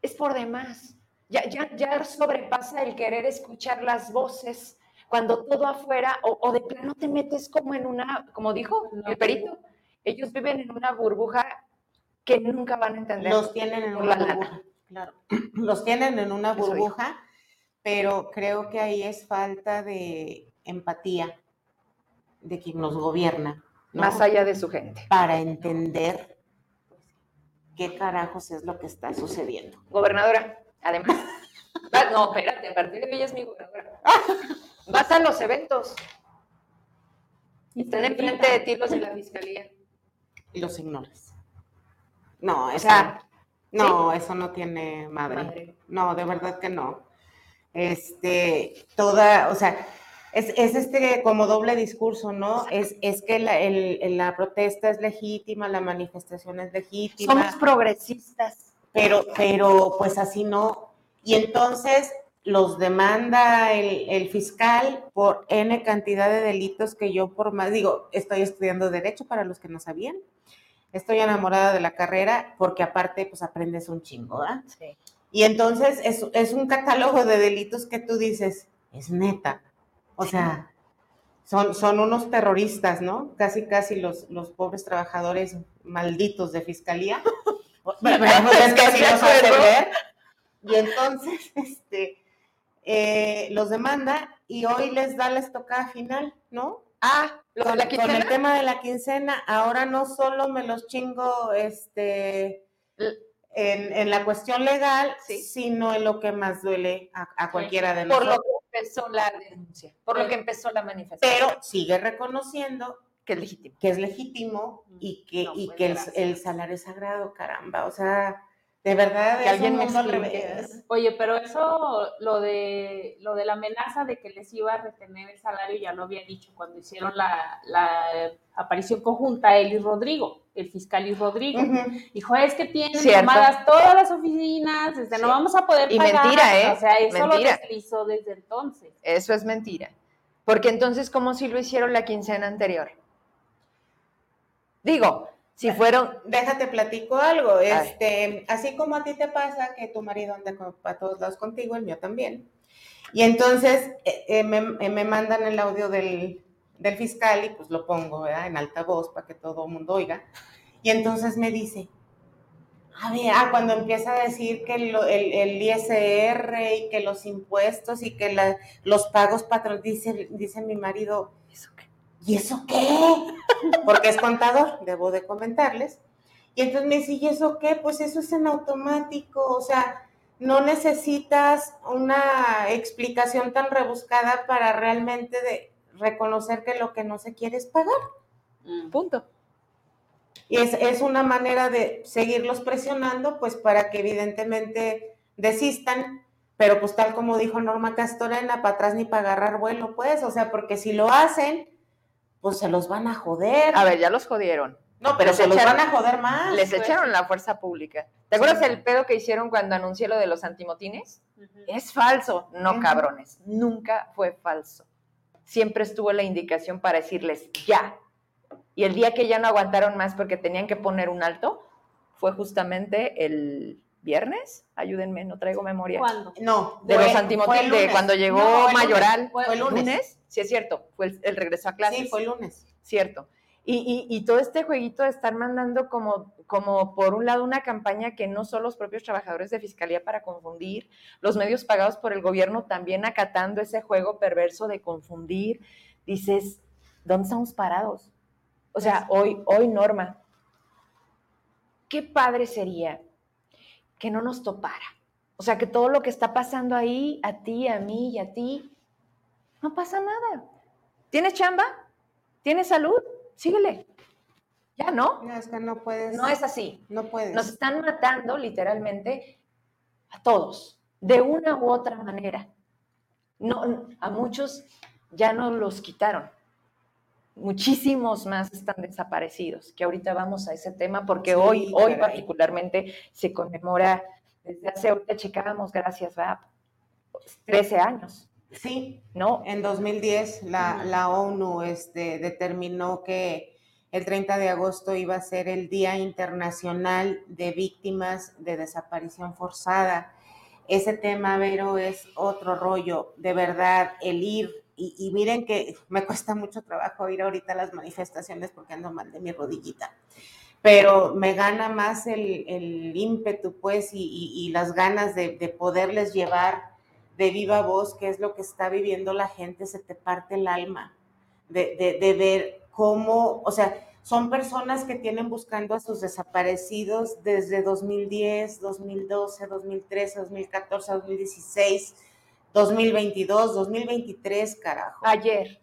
es por demás. Ya, ya, ya sobrepasa el querer escuchar las voces cuando todo afuera, o, de plano te metes como en una, como dijo el perito, ellos viven en una burbuja que nunca van a entender. Los tienen en una burbuja, claro. Los tienen en una burbuja, pero creo que ahí es falta de empatía de quien nos gobierna. Más allá de su gente. Para entender qué carajos es lo que está sucediendo. Gobernadora, además. no, espérate, a partir de hoy ella es mi gobernadora. Vas a los eventos. Y están enfrente de ti los de la fiscalía. Y los ignoras. No, eso, no, eso no tiene madre. No, de verdad que no. Este, toda, o sea, es, este como doble discurso, ¿no? Es, es que la, la, protesta es legítima, la manifestación es legítima. Somos progresistas. Pero, pero pues así no. Y entonces los demanda el, el, fiscal por N cantidad de delitos que yo por más, digo, estoy estudiando derecho para los que no sabían. Estoy enamorada de la carrera porque aparte pues aprendes un chingo, ¿verdad? Sí. Y entonces es, es un catálogo de delitos que tú dices, es neta o sea, son, son unos terroristas, ¿no? Casi, casi los, los pobres trabajadores malditos de fiscalía. pues es que así los hace ver. Y entonces, este, eh, los demanda y hoy les da la estocada final, ¿no? Ah, con, la con, el tema de la quincena, ahora no solo me los chingo, este, en, la cuestión legal, sino en lo que más duele a, cualquiera de nosotros. Por lo que empezó la denuncia, por lo que empezó la manifestación. Pero sigue reconociendo que es legítimo. Que es legítimo y que, y pues, que el, el, salario es sagrado, caramba. O sea, de verdad, que alguien me al revés. Oye, pero eso, lo de, lo de la amenaza de que les iba a retener el salario, ya lo había dicho cuando hicieron la, la aparición conjunta él y Rodrigo, el fiscal y Rodrigo. Dijo, es que tienen tomadas todas las oficinas, este, no vamos a poder pagar. Y mentira, ¿eh? O sea, eso lo deslizó desde entonces. Eso es mentira. Porque entonces, ¿cómo si lo hicieron la quincena anterior? Digo, si fueron... Déjate platico algo. Este, así como a ti te pasa que tu marido anda para todos lados contigo, el mío también. Y entonces eh, eh, me, eh, me, mandan el audio del, del, fiscal y pues lo pongo en alta voz para que todo el mundo oiga. Y entonces me dice, a ver, ah, cuando empieza a decir que el, el, ISR y que los impuestos y que la, los pagos patrón, dice, dice mi marido, ¿y eso qué? Porque es contador, debo de comentarles. Y entonces me dice, ¿y eso qué? Pues eso es en automático, o sea, no necesitas una explicación tan rebuscada para realmente de reconocer que lo que no se quiere es pagar. Mm. Punto. Y es, es una manera de seguirlos presionando, pues para que evidentemente desistan, pero pues tal como dijo Norma Castorena, para atrás ni para agarrar vuelo, pues, o sea, porque si lo hacen, pues se los van a joder. A ver, ya los jodieron. No, pero Les se los echaron- van a joder más. Les pues. echaron la fuerza pública. ¿Te acuerdas el pedo que hicieron cuando anuncié lo de los antimotines? Es falso. No, cabrones. Nunca fue falso. Siempre estuvo la indicación para decirles ya. Y el día que ya no aguantaron más porque tenían que poner un alto, fue justamente el viernes. Ayúdenme, no traigo memoria. ¿Cuándo? No, De fue- los antimotines, de cuando llegó No, fue el lunes. Mayoral. Fue el lunes. Sí, es cierto. Fue el, el regreso a clases. Sí, fue el lunes. Cierto. Y, y- y todo este jueguito de estar mandando como, como, por un lado, una campaña que no son los propios trabajadores de fiscalía para confundir, los medios pagados por el gobierno también acatando ese juego perverso de confundir, dices, ¿dónde estamos parados? O sea, hoy, hoy, Norma, qué padre sería que no nos topara. O sea, que todo lo que está pasando ahí, a ti, a mí y a ti, no pasa nada. ¿Tienes chamba? ¿Tienes salud? Síguele. Ya, ¿no? No, es que no puedes. No es así. No puedes. Nos están matando literalmente a todos, de una u otra manera. No, a muchos ya no los quitaron. Muchísimos más están desaparecidos, que ahorita vamos a ese tema, porque Sí, hoy, hoy caray. particularmente se conmemora, desde hace, ahorita checábamos, gracias, va, 13 años, Sí, ¿no? en 2010 la, la ONU este, determinó que el 30 de agosto iba a ser el Día Internacional de Víctimas de Desaparición Forzada. Ese tema, Vero, es otro rollo, de verdad, el ir, y, y miren que me cuesta mucho trabajo ir ahorita a las manifestaciones porque ando mal de mi rodillita, pero me gana más el, el ímpetu, pues, y, y- y las ganas de, de poderles llevar de viva voz qué es lo que está viviendo la gente, se te parte el alma de, de- de ver cómo, o sea, son personas que tienen buscando a sus desaparecidos desde 2010, 2012, 2013, 2014, 2016, 2022, 2023, carajo. ayer,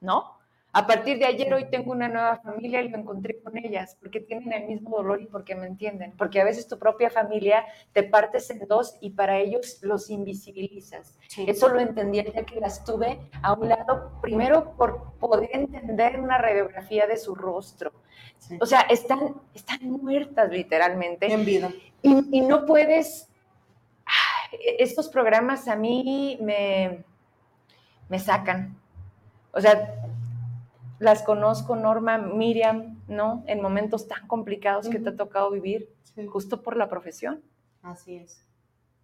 ¿no? A partir de ayer hoy tengo una nueva familia y lo encontré con ellas, porque tienen el mismo dolor y porque me entienden, porque a veces tu propia familia te partes en dos y para ellos los invisibilizas. Sí. Eso lo entendí el día que las tuve a un lado, primero por poder entender una radiografía de su rostro. Sí. O sea, están, están muertas literalmente en vida. y, y no puedes. Estos programas a mí me, me sacan. O sea, las conozco, Norma, Miriam, ¿no? En momentos tan complicados que te ha tocado vivir, Sí, justo por la profesión. así es.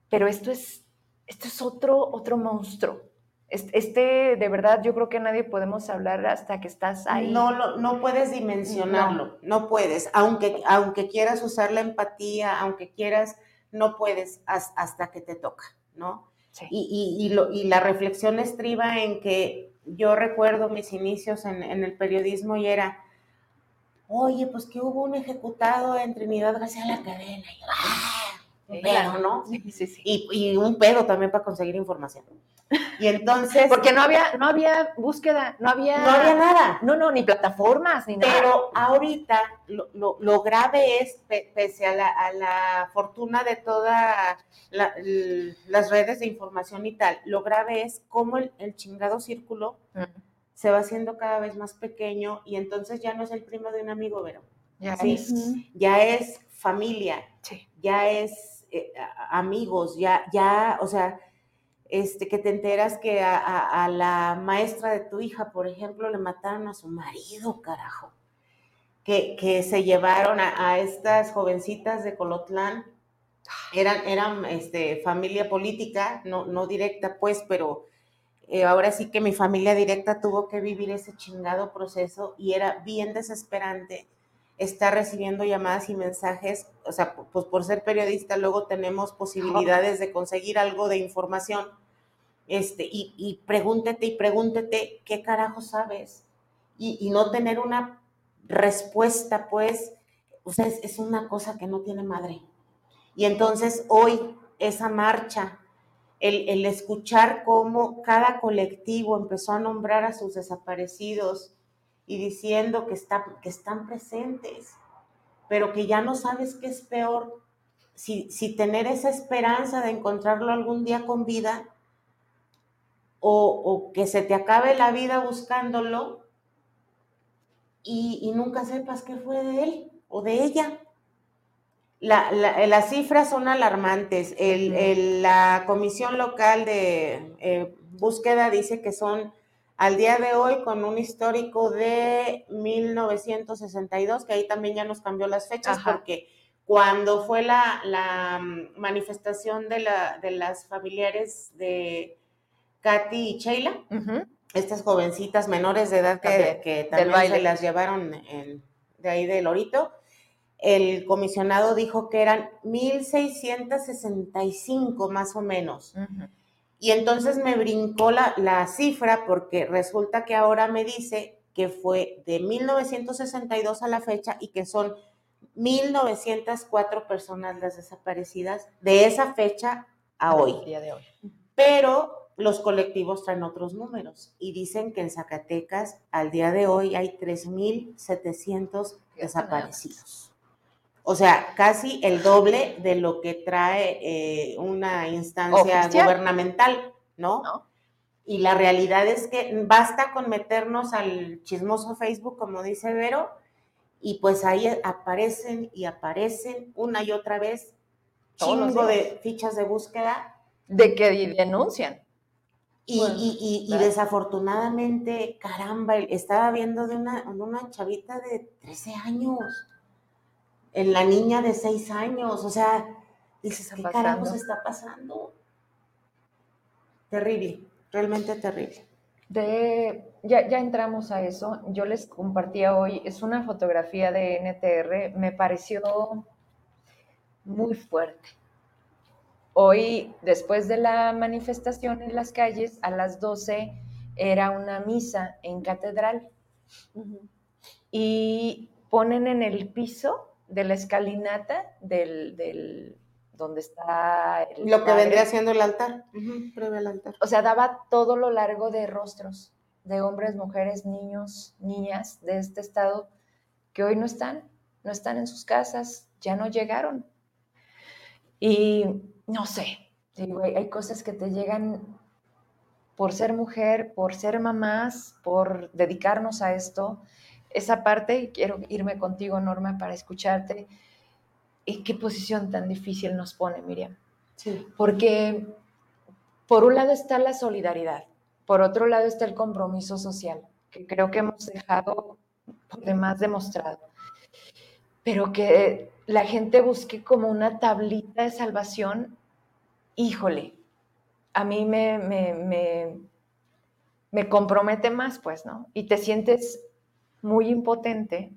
Pero esto es, esto es otro, otro monstruo. Este, este, de verdad, yo creo que nadie podemos hablar hasta que estás ahí. No, lo- no puedes dimensionarlo, no. puedes, aunque, aunque quieras usar la empatía, aunque quieras, no puedes has- hasta que te toca, ¿no? Sí. Y, y- y lo- y la reflexión estriba en que yo recuerdo mis inicios en, el periodismo y era, oye, pues que hubo un ejecutado en Trinidad García la cadena. Y "Ah, un pedo, ¿no? Sí, sí, sí. Y, y un pedo también para conseguir información. Y entonces, Porque no había, no había búsqueda, no había, no había nada. no, no, ni plataformas, ni nada. Pero ahorita lo, lo- lo grave es, pe- pese a la, a la fortuna de todas las redes de información y tal, lo grave es cómo el, el chingado círculo Mm, se va haciendo cada vez más pequeño y entonces ya no es el primo de un amigo, Vero. ya Sí. es. Ya es familia, ya es eh, amigos, ya, ya, o sea, este, que te enteras que a, la maestra de tu hija, por ejemplo, le mataron a su marido, carajo. Que, que se llevaron a, a estas jovencitas de Colotlán, eran, eran este, familia política, no, no directa, pues, pero eh, ahora sí que mi familia directa tuvo que vivir ese chingado proceso y era bien desesperante estar recibiendo llamadas y mensajes, o sea, pu- pues por ser periodista luego tenemos posibilidades de conseguir algo de información, este, y, y pregúntate y pregúntate qué carajo sabes, y, y no tener una respuesta, pues, o sea, es, es una cosa que no tiene madre. Y entonces hoy esa marcha, el, el escuchar cómo cada colectivo empezó a nombrar a sus desaparecidos, y diciendo que, está, que están presentes, pero que ya no sabes qué es peor, si, si tener esa esperanza de encontrarlo algún día con vida o, que se te acabe la vida buscándolo y, nunca sepas qué fue de él o de ella. las cifras son alarmantes. la comisión local de eh, búsqueda dice que son al día de hoy con un histórico de 1962, que ahí también ya nos cambió las fechas porque cuando fue la, mm, manifestación de, la, de las familiares de Katy y Sheila, estas jovencitas menores de edad que también, se las llevaron de ahí del Lorito, el comisionado dijo que eran 1.665 más o menos. Y entonces me brincó la, la, cifra porque resulta que ahora me dice que fue de 1962 a la fecha y que son 1904 personas las desaparecidas de esa fecha a hoy. Día de hoy. Pero los colectivos traen otros números y dicen que en Zacatecas al día de hoy hay 3.700 desaparecidos. O sea, casi el doble de lo que trae eh, una instancia gubernamental, ¿no? Y la realidad es que basta con meternos al chismoso Facebook, como dice Vero, y pues ahí aparecen y aparecen una y otra vez chingo de fichas de búsqueda. De que denuncian. Y, desafortunadamente, caramba, estaba viendo de una, una chavita de 13 años en la niña de seis años. O sea, dices, ¿qué carajos está pasando? Terrible, realmente terrible. De, ya, ya entramos a eso. Yo les compartía hoy, es una fotografía de NTR, me pareció muy fuerte. Hoy, después de la manifestación en las calles, a las 12 era una misa en catedral. Y ponen en el piso de la escalinata del, del donde está lo que vendría siendo el altar, altar. O sea, daba todo lo largo de rostros de hombres, mujeres, niños, niñas de este estado que hoy no están, no están en sus casas, ya no llegaron. Y no sé, hay cosas que te llegan por ser mujer, por ser mamás, por dedicarnos a esto esa parte y quiero irme contigo, Norma, para escucharte. ¿En qué posición tan difícil nos pone, Miriam? Sí. Porque por un lado está la solidaridad, por otro lado está el compromiso social, que creo que hemos dejado por demás demostrado, pero que la gente busque como una tablita de salvación, híjole, a mí me, me, me, me compromete más, pues, ¿no? Y te sientes muy impotente,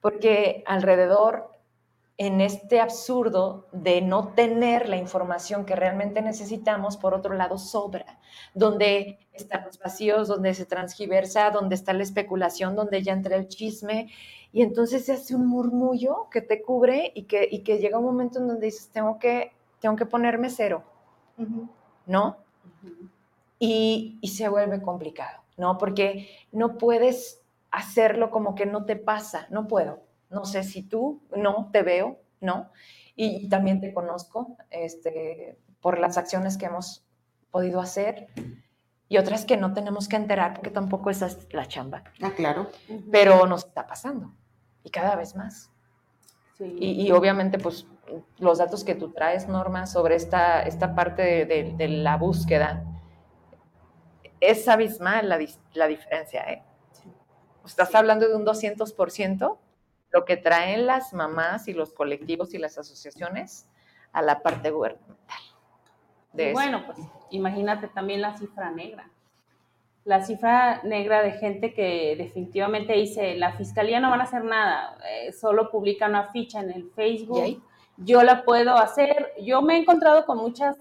porque alrededor, en este absurdo de no tener la información que realmente necesitamos, por otro lado, sobra, donde están los vacíos, donde se transgiversa, donde está la especulación, donde ya entra el chisme, y entonces se hace un murmullo que te cubre y que, y que llega un momento en donde dices, tengo que, tengo que ponerme cero, ¿no? y, y se vuelve complicado, ¿no? Porque no puedes hacerlo como que no te pasa, no puedo. No sé si tú, no, te veo, no. Y, también te conozco este, por las acciones que hemos podido hacer y otras que no tenemos que enterar porque tampoco esa es la chamba. Ah, claro. Pero nos está pasando y cada vez más. Y, obviamente, pues los datos que tú traes, Norma, sobre esta, esta parte de, la búsqueda, es abismal la, la diferencia, ¿eh? Estás hablando de un 200%, lo que traen las mamás y los colectivos y las asociaciones a la parte gubernamental. bueno, pues imagínate también la cifra negra. La cifra negra de gente que definitivamente dice, la fiscalía no van a hacer nada, eh, solo publica una ficha en el Facebook, yo la puedo hacer. Yo me he encontrado con muchas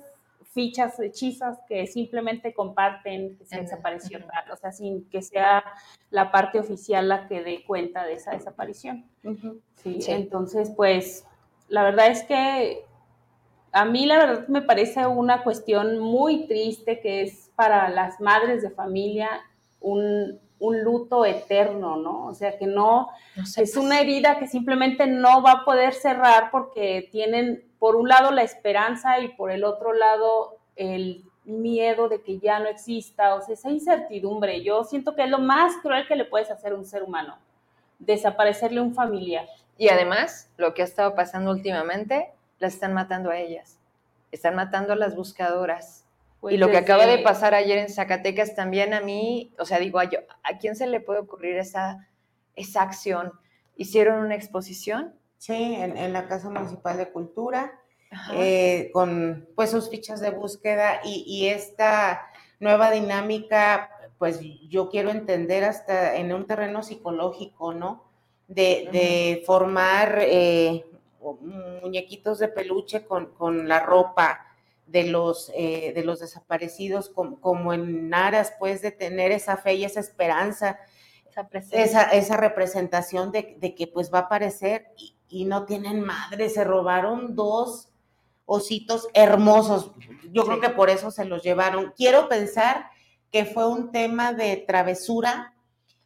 fichas hechizas que simplemente comparten que se desapareció tal, o sea, sin que sea la parte oficial la que dé cuenta de esa desaparición. ¿sí? Entonces, pues, la verdad es que a mí la verdad me parece una cuestión muy triste que es para las madres de familia un, luto eterno, ¿no? O sea, que no, es una herida que simplemente no va a poder cerrar porque tienen, por un lado, la esperanza y por el otro lado, el miedo de que ya no exista, o sea, esa incertidumbre. Yo siento que es lo más cruel que le puedes hacer a un ser humano, desaparecerle un familiar. Y además, lo que ha estado pasando últimamente, las están matando a ellas. Están matando a las buscadoras. y lo que pues acaba de pasar ayer en Zacatecas también a mí, o sea, digo, ¿a, ¿a quién se le puede ocurrir esa, esa acción? ¿Hicieron una exposición? Sí, en, la Casa Municipal de Cultura, eh, con pues sus fichas de búsqueda y, y esta nueva dinámica, pues yo quiero entender hasta en un terreno psicológico, ¿no? de, formar eh, muñequitos de peluche con, la ropa de los, eh, de los desaparecidos, como, en aras, pues, de tener esa fe y esa esperanza, esa, esa, representación de, que, pues, va a aparecer y, y no tienen madre, se robaron dos ositos hermosos. Yo creo que por eso se los llevaron. Quiero pensar que fue un tema de travesura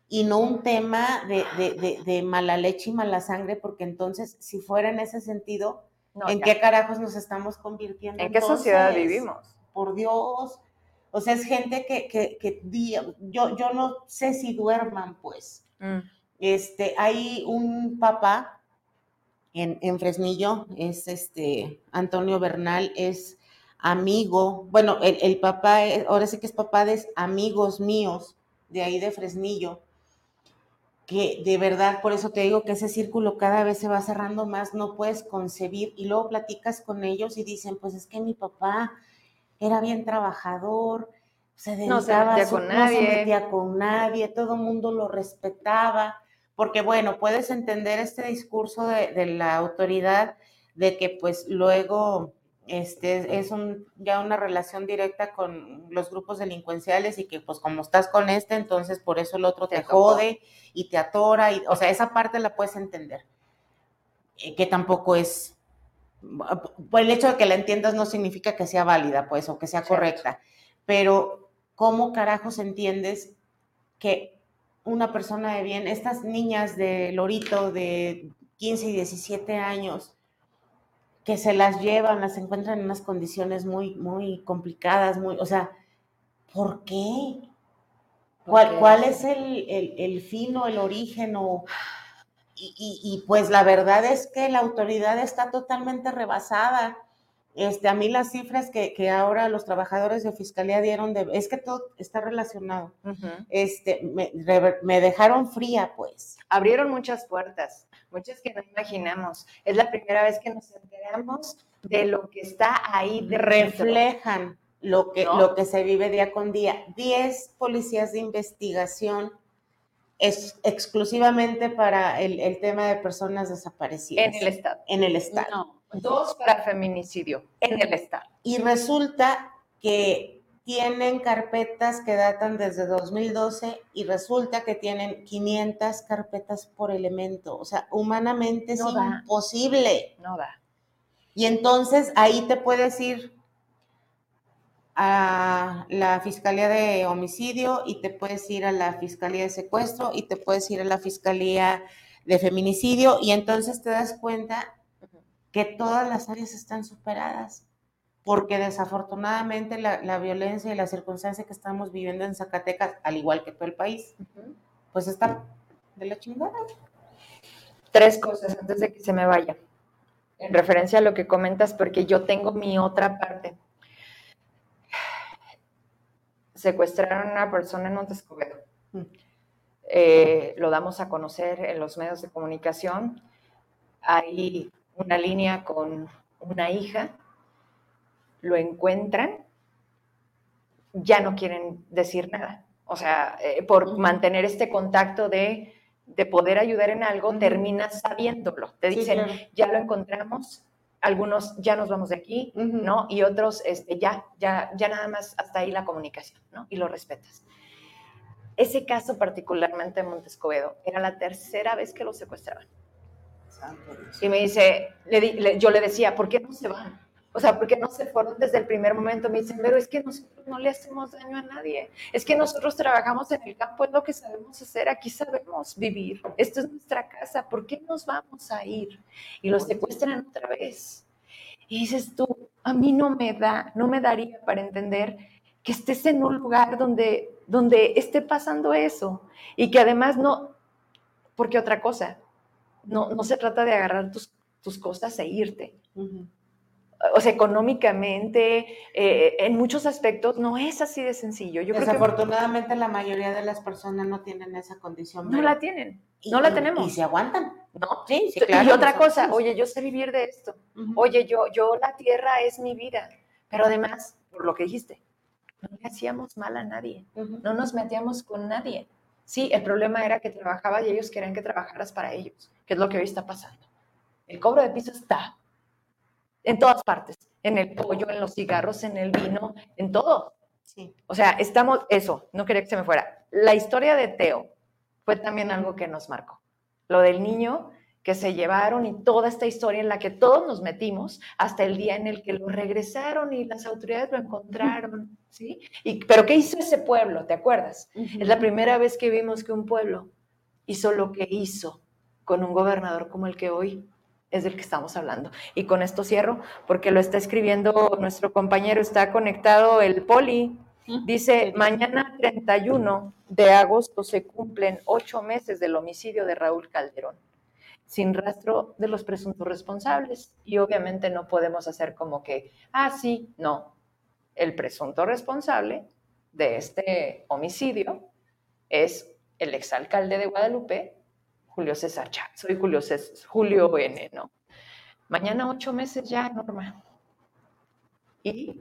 y no un tema de, mala leche y mala sangre, porque entonces, si fuera en ese sentido, ¿en qué carajos nos estamos convirtiendo? ¿En qué sociedad vivimos? Por Dios. O sea, es gente que, que, yo, yo no sé si duerman, pues. Mm. Este, hay un papá en, en, Fresnillo, es este, Antonio Bernal, es amigo, bueno, el, el papá, ahora sí que es papá de amigos míos de ahí de Fresnillo, que de verdad, por eso te digo que ese círculo cada vez se va cerrando más, no puedes concebir y luego platicas con ellos y dicen, pues es que mi papá era bien trabajador, se dedicaba, no se metía, con, nadie. se metía con nadie, todo el mundo lo respetaba, porque bueno, puedes entender este discurso de, de la autoridad de que pues luego este, es un, ya una relación directa con los grupos delincuenciales y que pues como estás con este, entonces por eso el otro te, jode y te atora, y, o sea, esa parte la puedes entender, eh, que tampoco es, el hecho de que la entiendas no significa que sea válida, pues, o que sea correcta, pero ¿cómo carajos entiendes que una persona de bien, estas niñas de Lorito de 15 y 17 años, que se las llevan, las encuentran en unas condiciones muy, muy complicadas, muy, o sea, ¿por qué? ¿Cuál, cuál es el, el, fin o el origen? y, y, pues la verdad es que la autoridad está totalmente rebasada. Este, a mí las cifras que, que ahora los trabajadores de fiscalía dieron, de, es que todo está relacionado. este, me, me dejaron fría, pues. Abrieron muchas puertas muchas que no imaginamos. Es la primera vez que nos enteramos de lo que está ahí. Reflejan lo que, lo que se vive día con día. Diez policías de investigación es exclusivamente para el, tema de personas desaparecidas. En el Estado. En el Estado. No, dos para feminicidio en el Estado. Y resulta que tienen carpetas que datan desde 2012 y resulta que tienen 500 carpetas por elemento. O sea, humanamente es imposible. No da. Y entonces ahí te puedes ir a la Fiscalía de Homicidio y te puedes ir a la Fiscalía de Secuestro y te puedes ir a la Fiscalía de Feminicidio y entonces te das cuenta que todas las áreas están superadas porque desafortunadamente la, violencia y la circunstancia que estamos viviendo en Zacatecas, al igual que todo el país, pues está de la chingada. Tres cosas antes de que se me vaya, en referencia a lo que comentas, porque yo tengo mi otra parte. Secuestraron a una persona en Montescobedo. Mm. Eh, lo damos a conocer en los medios de comunicación. Hay una línea con una hija lo encuentran, ya no quieren decir nada. O sea, eh, por mantener este contacto de, poder ayudar en algo, terminas sabiéndolo. Te dicen, ya lo encontramos, algunos ya nos vamos de aquí, ¿no? Y otros, este, ya, ya, ya nada más hasta ahí la comunicación, ¿no? Y lo respetas. Ese caso particularmente en Montescobedo era la tercera vez que lo secuestraban. Y me dice, yo le decía, ¿por qué no se van? O sea, porque no se fueron desde el primer momento. Me dicen, pero es que nosotros no le hacemos daño a nadie. Es que nosotros trabajamos en el campo, es lo que sabemos hacer. Aquí sabemos vivir. Esto es nuestra casa. ¿Por qué nos vamos a ir? Y los secuestran otra vez. Y dices tú, a mí no me da, no me daría para entender que estés en un lugar donde, donde esté pasando eso y que además no, porque otra cosa, no, no se trata de agarrar tus, tus cosas e irte. O sea, económicamente, eh, en muchos aspectos, no es así de sencillo. Yo Desafortunadamente, la mayoría de las personas no tienen esa condición. No la tienen, no la tenemos. Y se aguantan. No, sí, sí claro. Y otra cosa, oye, yo sé vivir de esto. Oye, yo, yo, la tierra es mi vida. Pero además, por lo que dijiste, no le hacíamos mal a nadie. No nos metíamos con nadie. Sí, el problema era que trabajaba y ellos querían que trabajaras para ellos, que es lo que hoy está pasando. El cobro de piso está en todas partes, en el pollo, en los cigarros, en el vino, en todo. Sí. O sea, estamos, eso, no quería que se me fuera. La historia de Teo fue también algo que nos marcó. Lo del niño que se llevaron y toda esta historia en la que todos nos metimos hasta el día en el que lo regresaron y las autoridades lo encontraron, ¿sí? Y, pero ¿qué hizo ese pueblo? ¿Te acuerdas? Es la primera vez que vimos que un pueblo hizo lo que hizo con un gobernador como el que hoy es del que estamos hablando. Y con esto cierro, porque lo está escribiendo nuestro compañero, está conectado el poli. Dice, mañana 31 de agosto se cumplen ocho meses del homicidio de Raúl Calderón sin rastro de los presuntos responsables. Y obviamente no podemos hacer como que, ah, sí, no. El presunto responsable de este homicidio es el exalcalde de Guadalupe, Julio César Chávez. Soy Julio, César, Julio N, ¿no? Mañana ocho meses ya, Norma. Y,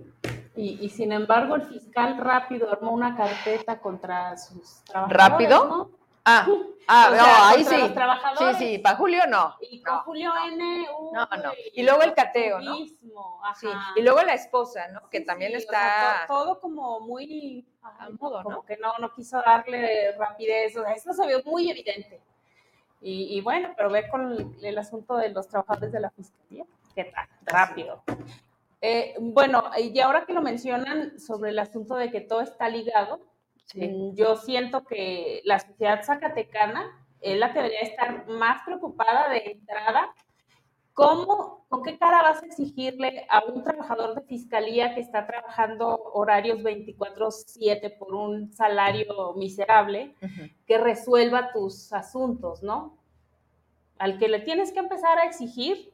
y, sin embargo, el fiscal rápido armó una carpeta contra sus trabajadores. ¿Rápido? Ah, ah no, ahí sí. Sí, sí, para Julio no. Y con Julio N. no, no. Y, luego el cateo, ¿no? Sí. Y luego la esposa, ¿no? Que también está. todo, como muy. A modo, ¿no? Como que no, no quiso darle rapidez. O sea, eso se vio muy evidente. Y, bueno, pero ve con el, asunto de los trabajadores de la fiscalía. ¿Qué tal? Rápido. Eh, bueno, y ahora que lo mencionan sobre el asunto de que todo está ligado, Mm, yo siento que la sociedad zacatecana es la que debería estar más preocupada de entrada. ¿Cómo, con qué cara vas a exigirle a un trabajador de fiscalía que está trabajando horarios 24/7 por un salario miserable que resuelva tus asuntos, ¿no? Al que le tienes que empezar a exigir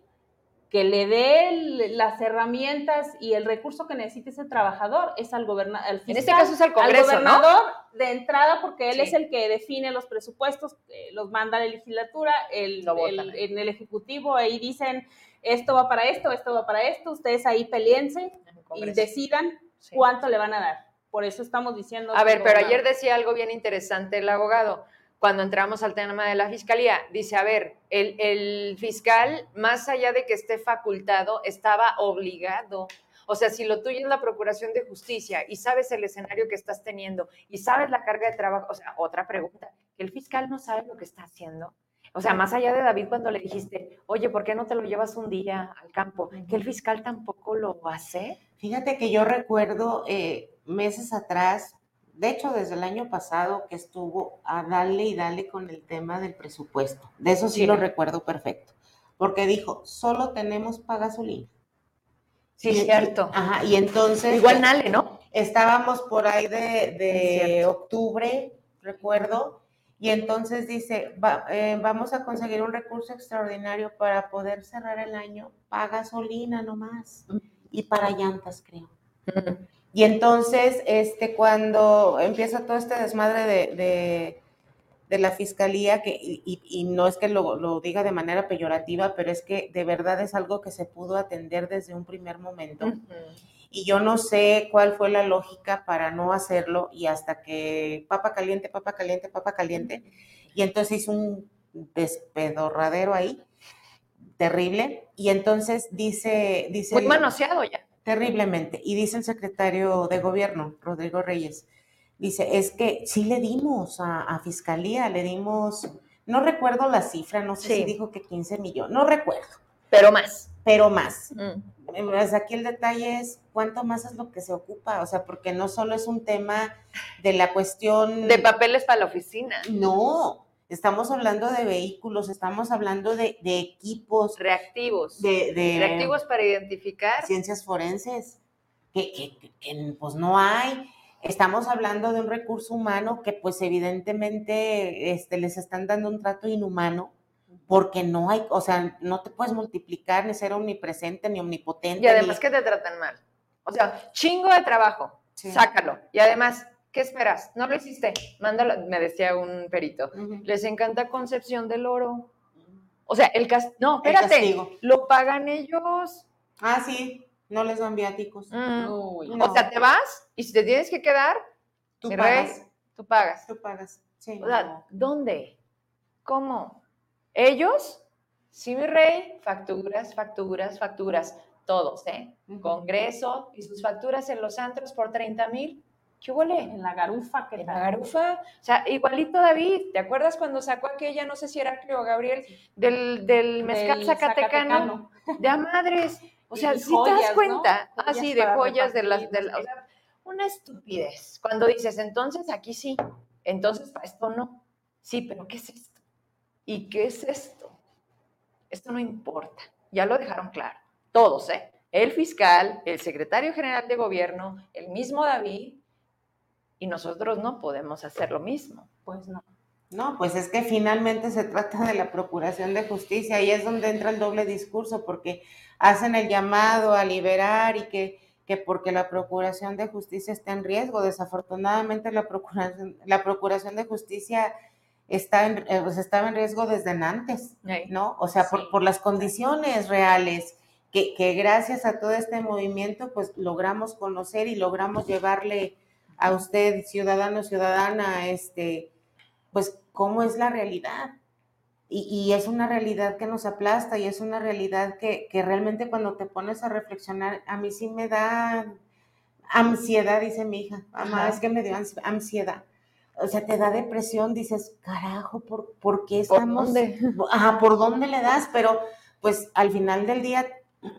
que le dé las herramientas y el recurso que necesite ese trabajador es al gobernador. En este caso es al Congreso, gobernador de entrada porque él es el que define los presupuestos, eh, los manda a la legislatura, el, en el ejecutivo ahí dicen esto va para esto, esto va para esto, ustedes ahí peleense y decidan cuánto le van a dar. Por eso estamos diciendo. A ver, pero ayer decía algo bien interesante el abogado cuando entramos al tema de la fiscalía, dice, a ver, el, fiscal, más allá de que esté facultado, estaba obligado. O sea, si lo tuyo es la procuración de justicia y sabes el escenario que estás teniendo y sabes la carga de trabajo, o sea, otra pregunta, el fiscal no sabe lo que está haciendo. O sea, más allá de David cuando le dijiste, oye, ¿por qué no te lo llevas un día al campo? Que el fiscal tampoco lo hace. Fíjate que yo recuerdo eh, meses atrás, de hecho, desde el año pasado que estuvo a darle y darle con el tema del presupuesto. De eso sí, lo recuerdo perfecto. Porque dijo, solo tenemos para gasolina. Sí, cierto. ajá, y entonces. Igual Nale, ¿no? Estábamos por ahí de, octubre, recuerdo, y entonces dice, eh, vamos a conseguir un recurso extraordinario para poder cerrar el año para gasolina nomás y para llantas, creo. Y entonces, este, cuando empieza todo este desmadre de, de, la fiscalía, que, y, no es que lo, diga de manera peyorativa, pero es que de verdad es algo que se pudo atender desde un primer momento. Y yo no sé cuál fue la lógica para no hacerlo y hasta que papa caliente, papa caliente, papa caliente. Y entonces hizo un despedorradero ahí, terrible. Y entonces dice... dice Muy manoseado ya terriblemente. Y dice el secretario de gobierno, Rodrigo Reyes, dice, es que sí le dimos a, Fiscalía, le dimos, no recuerdo la cifra, no sé si dijo que 15 millones, no recuerdo. Pero más. Pero más. Mm. pues aquí el detalle es cuánto más es lo que se ocupa, o sea, porque no solo es un tema de la cuestión... De papeles para la oficina. No, estamos hablando de vehículos, estamos hablando de, equipos. Reactivos. De, Reactivos para identificar. Ciencias forenses, que, que pues no hay. Estamos hablando de un recurso humano que pues evidentemente este, les están dando un trato inhumano porque no hay, o sea, no te puedes multiplicar ni ser omnipresente ni omnipotente. Y además que te tratan mal. O sea, chingo de trabajo, sácalo. Y además, ¿qué esperas? No lo hiciste, mándalo, me decía un perito. Les encanta Concepción del Oro. O sea, el castigo, no, espérate, lo pagan ellos. Ah, sí, no les dan viáticos. Mm. O sea, te vas y si te tienes que quedar, tú pagas. tú pagas. Tú pagas, sí. O sea, ¿dónde? ¿Cómo? Ellos, sí, mi rey, facturas, facturas, facturas, todos, ¿eh? Congreso y sus facturas en los antros por 30 mil. ¿Qué huele? En la garufa, ¿qué En la garufa. O sea, igualito David, ¿te acuerdas cuando sacó aquella, no sé si era Cleo Gabriel, del, del mezcal zacatecano? De a madres. O sea, si te das cuenta, ah, sí, de joyas, de las, de o sea, una estupidez. Cuando dices, entonces aquí sí, entonces para esto no. Sí, pero ¿qué es esto? ¿Y qué es esto? Esto no importa. Ya lo dejaron claro. Todos, ¿eh? El fiscal, el secretario general de gobierno, el mismo David, y nosotros no podemos hacer lo mismo. Pues no. No, pues es que finalmente se trata de la Procuración de Justicia y es donde entra el doble discurso, porque hacen el llamado a liberar y que, que porque la Procuración de Justicia está en riesgo. Desafortunadamente la Procuración, la Procuración de Justicia está en, eh, pues estaba en riesgo desde antes, ¿no? O sea, por, por, las condiciones reales que, que, gracias a todo este movimiento, pues logramos conocer y logramos llevarle a usted, ciudadano, ciudadana, este, pues cómo es la realidad. Y, y es una realidad que nos aplasta y es una realidad que, que realmente cuando te pones a reflexionar, a mí sí me da ansiedad, dice mi hija, mamá, es que me dio ansiedad o sea, te da depresión, dices, carajo, ¿por, ¿por qué estamos? ¿Por dónde? Ajá, ¿por dónde le das? Pero pues al final del día,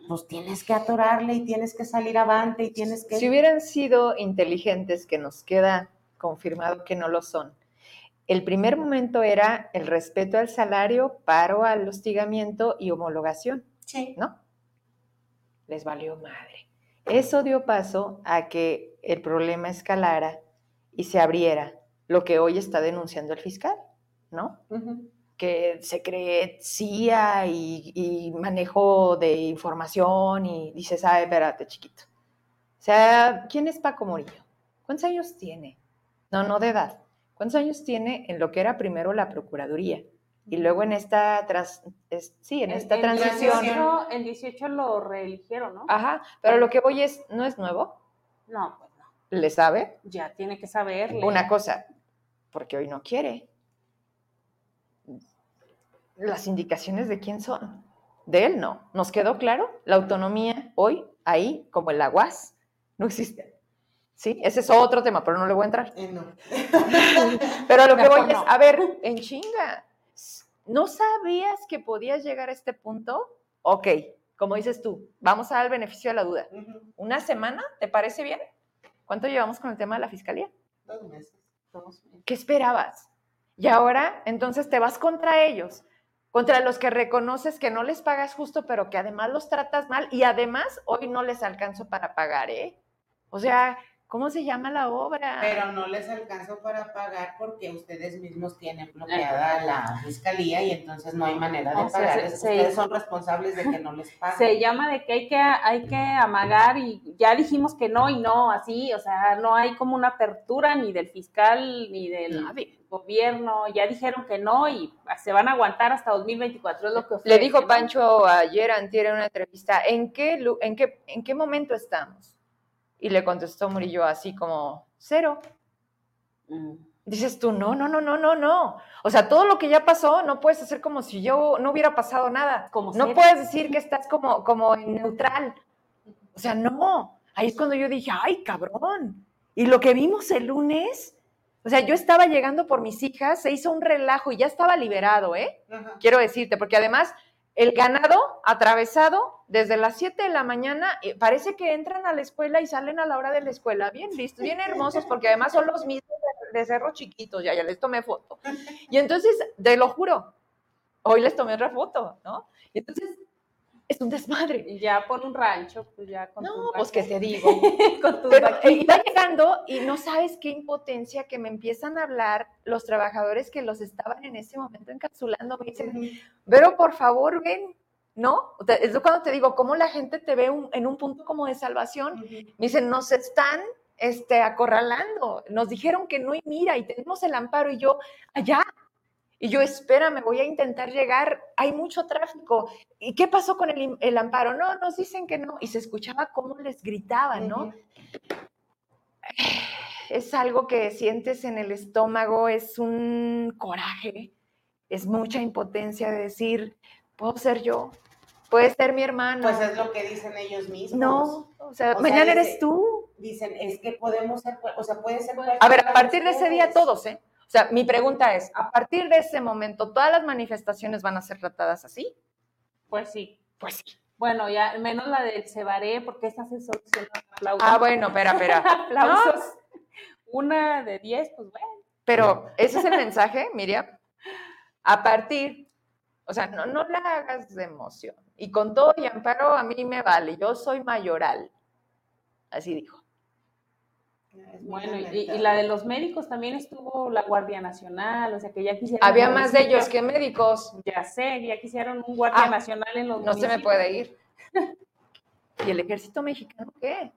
pues tienes que atorarle y tienes que salir avante y tienes que... Si hubieran sido inteligentes, que nos queda confirmado que no lo son, el primer momento era el respeto al salario, paro al hostigamiento y homologación. Sí. ¿No? Les valió madre. Eso dio paso a que el problema escalara y se abriera lo que hoy está denunciando el fiscal, ¿no? Que se cree CIA y, manejo de información y dices, ah, espérate, chiquito. O sea, ¿quién es Paco Morillo? ¿Cuántos años tiene? No, no de edad. ¿Cuántos años tiene en lo que era primero la Procuraduría? Y luego en esta, tras, sí, en esta transición. en 18 lo reeligieron, ¿no? Ajá, pero lo que voy es, ¿no es nuevo? No, pues no. ¿Le sabe? Ya tiene que saber. Una cosa, porque hoy no quiere. Las indicaciones de quién son. De él no. ¿Nos quedó claro? La autonomía hoy, ahí, como el aguas, no existe. ¿Sí? Ese es otro tema, pero no le voy a entrar. Eh, no. pero lo que voy es, a ver, en chinga, ¿no sabías que podías llegar a este punto? Ok, como dices tú, vamos a dar el beneficio de la duda. ¿Una semana? ¿Te parece bien? ¿Cuánto llevamos con el tema de la fiscalía? Dos meses. ¿Qué esperabas? Y ahora entonces te vas contra ellos, contra los que reconoces que no les pagas justo, pero que además los tratas mal y además hoy no les alcanzo para pagar, ¿eh? O sea, ¿Cómo se llama la obra? Pero no les alcanzó para pagar porque ustedes mismos tienen bloqueada la fiscalía y entonces no hay manera de pagar. ustedes son responsables de que no les paguen. Se llama de que hay que hay que amagar y ya dijimos que no y no, así, o sea, no hay como una apertura ni del fiscal ni del gobierno, ya dijeron que no y se van a aguantar hasta 2024, es lo que Le dijo Pancho ayer antier en una entrevista, ¿en qué en qué en qué momento estamos? Y le contestó Murillo así como, cero. Mm. Dices tú, no, no, no, no, no, no. O sea, todo lo que ya pasó, no puedes hacer como si yo no hubiera pasado nada. Como no puedes decir que estás como, como neutral. O sea, no. Ahí es cuando yo dije, ay, cabrón. Y lo que vimos el lunes, o sea, yo estaba llegando por mis hijas, se hizo un relajo y ya estaba liberado, ¿eh? Quiero decirte, porque además el ganado atravesado desde las 7 de la mañana, eh, parece que entran a la escuela y salen a la hora de la escuela, bien listos, bien hermosos, porque además son los mismos de, de cerro chiquitos, ya, ya les tomé foto. Y entonces, te lo juro, hoy les tomé otra foto, ¿no? Y entonces, es un desmadre. Y ya por un rancho, pues ya con No, pues que te digo. con tus Pero eh, iba llegando y no sabes qué impotencia que me empiezan a hablar los trabajadores que los estaban en ese momento encapsulando. Me dicen, pero por favor, ven, ¿no? O sea, Es cuando te digo, cómo la gente te ve un- en un punto como de salvación. Me dicen, nos están este, acorralando. Nos dijeron que no y mira, y tenemos el amparo. Y yo, allá. Y yo, espérame, voy a intentar llegar. Hay mucho tráfico. ¿Y qué pasó con el, amparo? No, nos dicen que no. Y se escuchaba cómo les gritaban, ¿no? Es algo que sientes en el estómago, es un coraje, es mucha impotencia de decir, puedo ser yo, puede ser mi hermano. Pues es lo que dicen ellos mismos. no, o sea, O sea, mañana dice- eres tú. Dicen, es que podemos ser, o sea, puede ser. A ver, a partir de ese día todos, ¿eh? O sea, mi pregunta es, a partir de ese momento, ¿todas las manifestaciones van a ser tratadas así? Pues sí. Pues sí. Bueno, ya menos la del Cebaré, porque esta se soluciona aplausos. Ah, bueno, espera, espera. aplausos. Una de diez, pues bueno. Pero ese es el mensaje, Miriam. A partir, o sea, no, no la hagas de emoción. Y con todo y amparo a mí me vale, yo soy mayoral. Así dijo. Es Bueno, y, la de los médicos también estuvo la Guardia Nacional, o sea que ya quisieron. Había más de ellos que médicos. Ya sé, ya quisieron un Guardia Ah, Nacional en los No se me puede ir. ¿Y el ejército mexicano qué?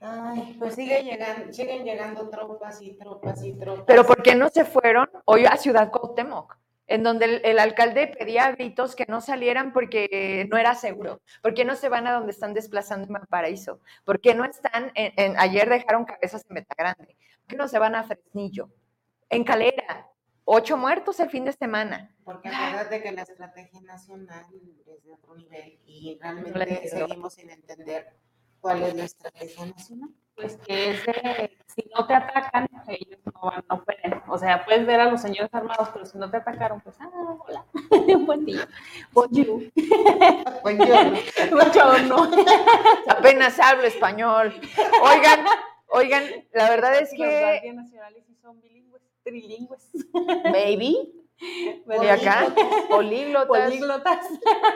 Ay, pues sigue llegando, siguen llegando tropas y tropas y tropas. Pero ¿por qué no se fueron hoy a Ciudad Cuauhtémoc? En donde el, el alcalde pedía a gritos que no salieran porque no era seguro. ¿Por qué no se van a donde están desplazando en Valparaíso? ¿Por qué no están en, en- ayer dejaron cabezas en Metagrande? ¿Por qué no se van a Fresnillo? En Calera, ocho muertos el fin de semana. Porque acuérdate que la estrategia nacional es de otro nivel y realmente seguimos sin entender cuál es la estrategia nacional. Pues que es de, si no te atacan, ellos no van, no pueden. O sea, puedes ver a los señores armados, pero si no te atacaron, pues, ah, hola, buen día. Bonjour. Pues yo, ¿no? Yo no. Apenas hablo español. Oigan, oigan, la verdad es Los que guardias nacionales sí son bilingües, trilingües. maybe de acá, políglotas. Políglotas.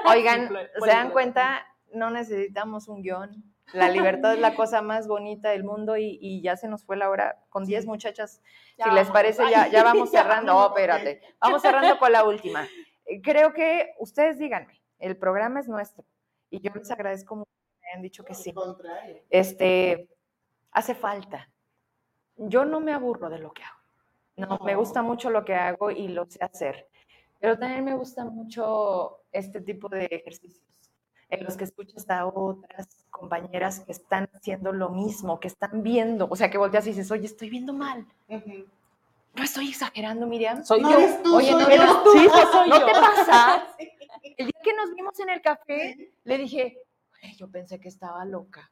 Oigan, ¿se dan cuenta? No necesitamos un guion. La libertad es la cosa más bonita del mundo y, y ya se nos fue la hora con 10 muchachas. Ya si les parece, ya, ya vamos cerrando. vámonos, Oh, espérate. Vamos cerrando con la última. Eh, Creo que ustedes díganme, el programa es nuestro y yo les agradezco mucho que me hayan dicho que sí. Contrario. Este, hace falta. Yo no me aburro de lo que hago. No, me No. gusta mucho lo que hago y lo sé hacer. Pero también me gusta mucho este tipo de ejercicios en los que escuchas a otras compañeras que están haciendo lo mismo, que están viendo, o sea, que volteas y dices, oye, estoy viendo mal. No estoy exagerando, Miriam. Soy No yo. eres tú, Oye, soy no, yo. eres tú, Sí, soy ¿no yo. te pasa? El día que nos vimos en el café, le dije, "Ay, yo pensé que estaba loca.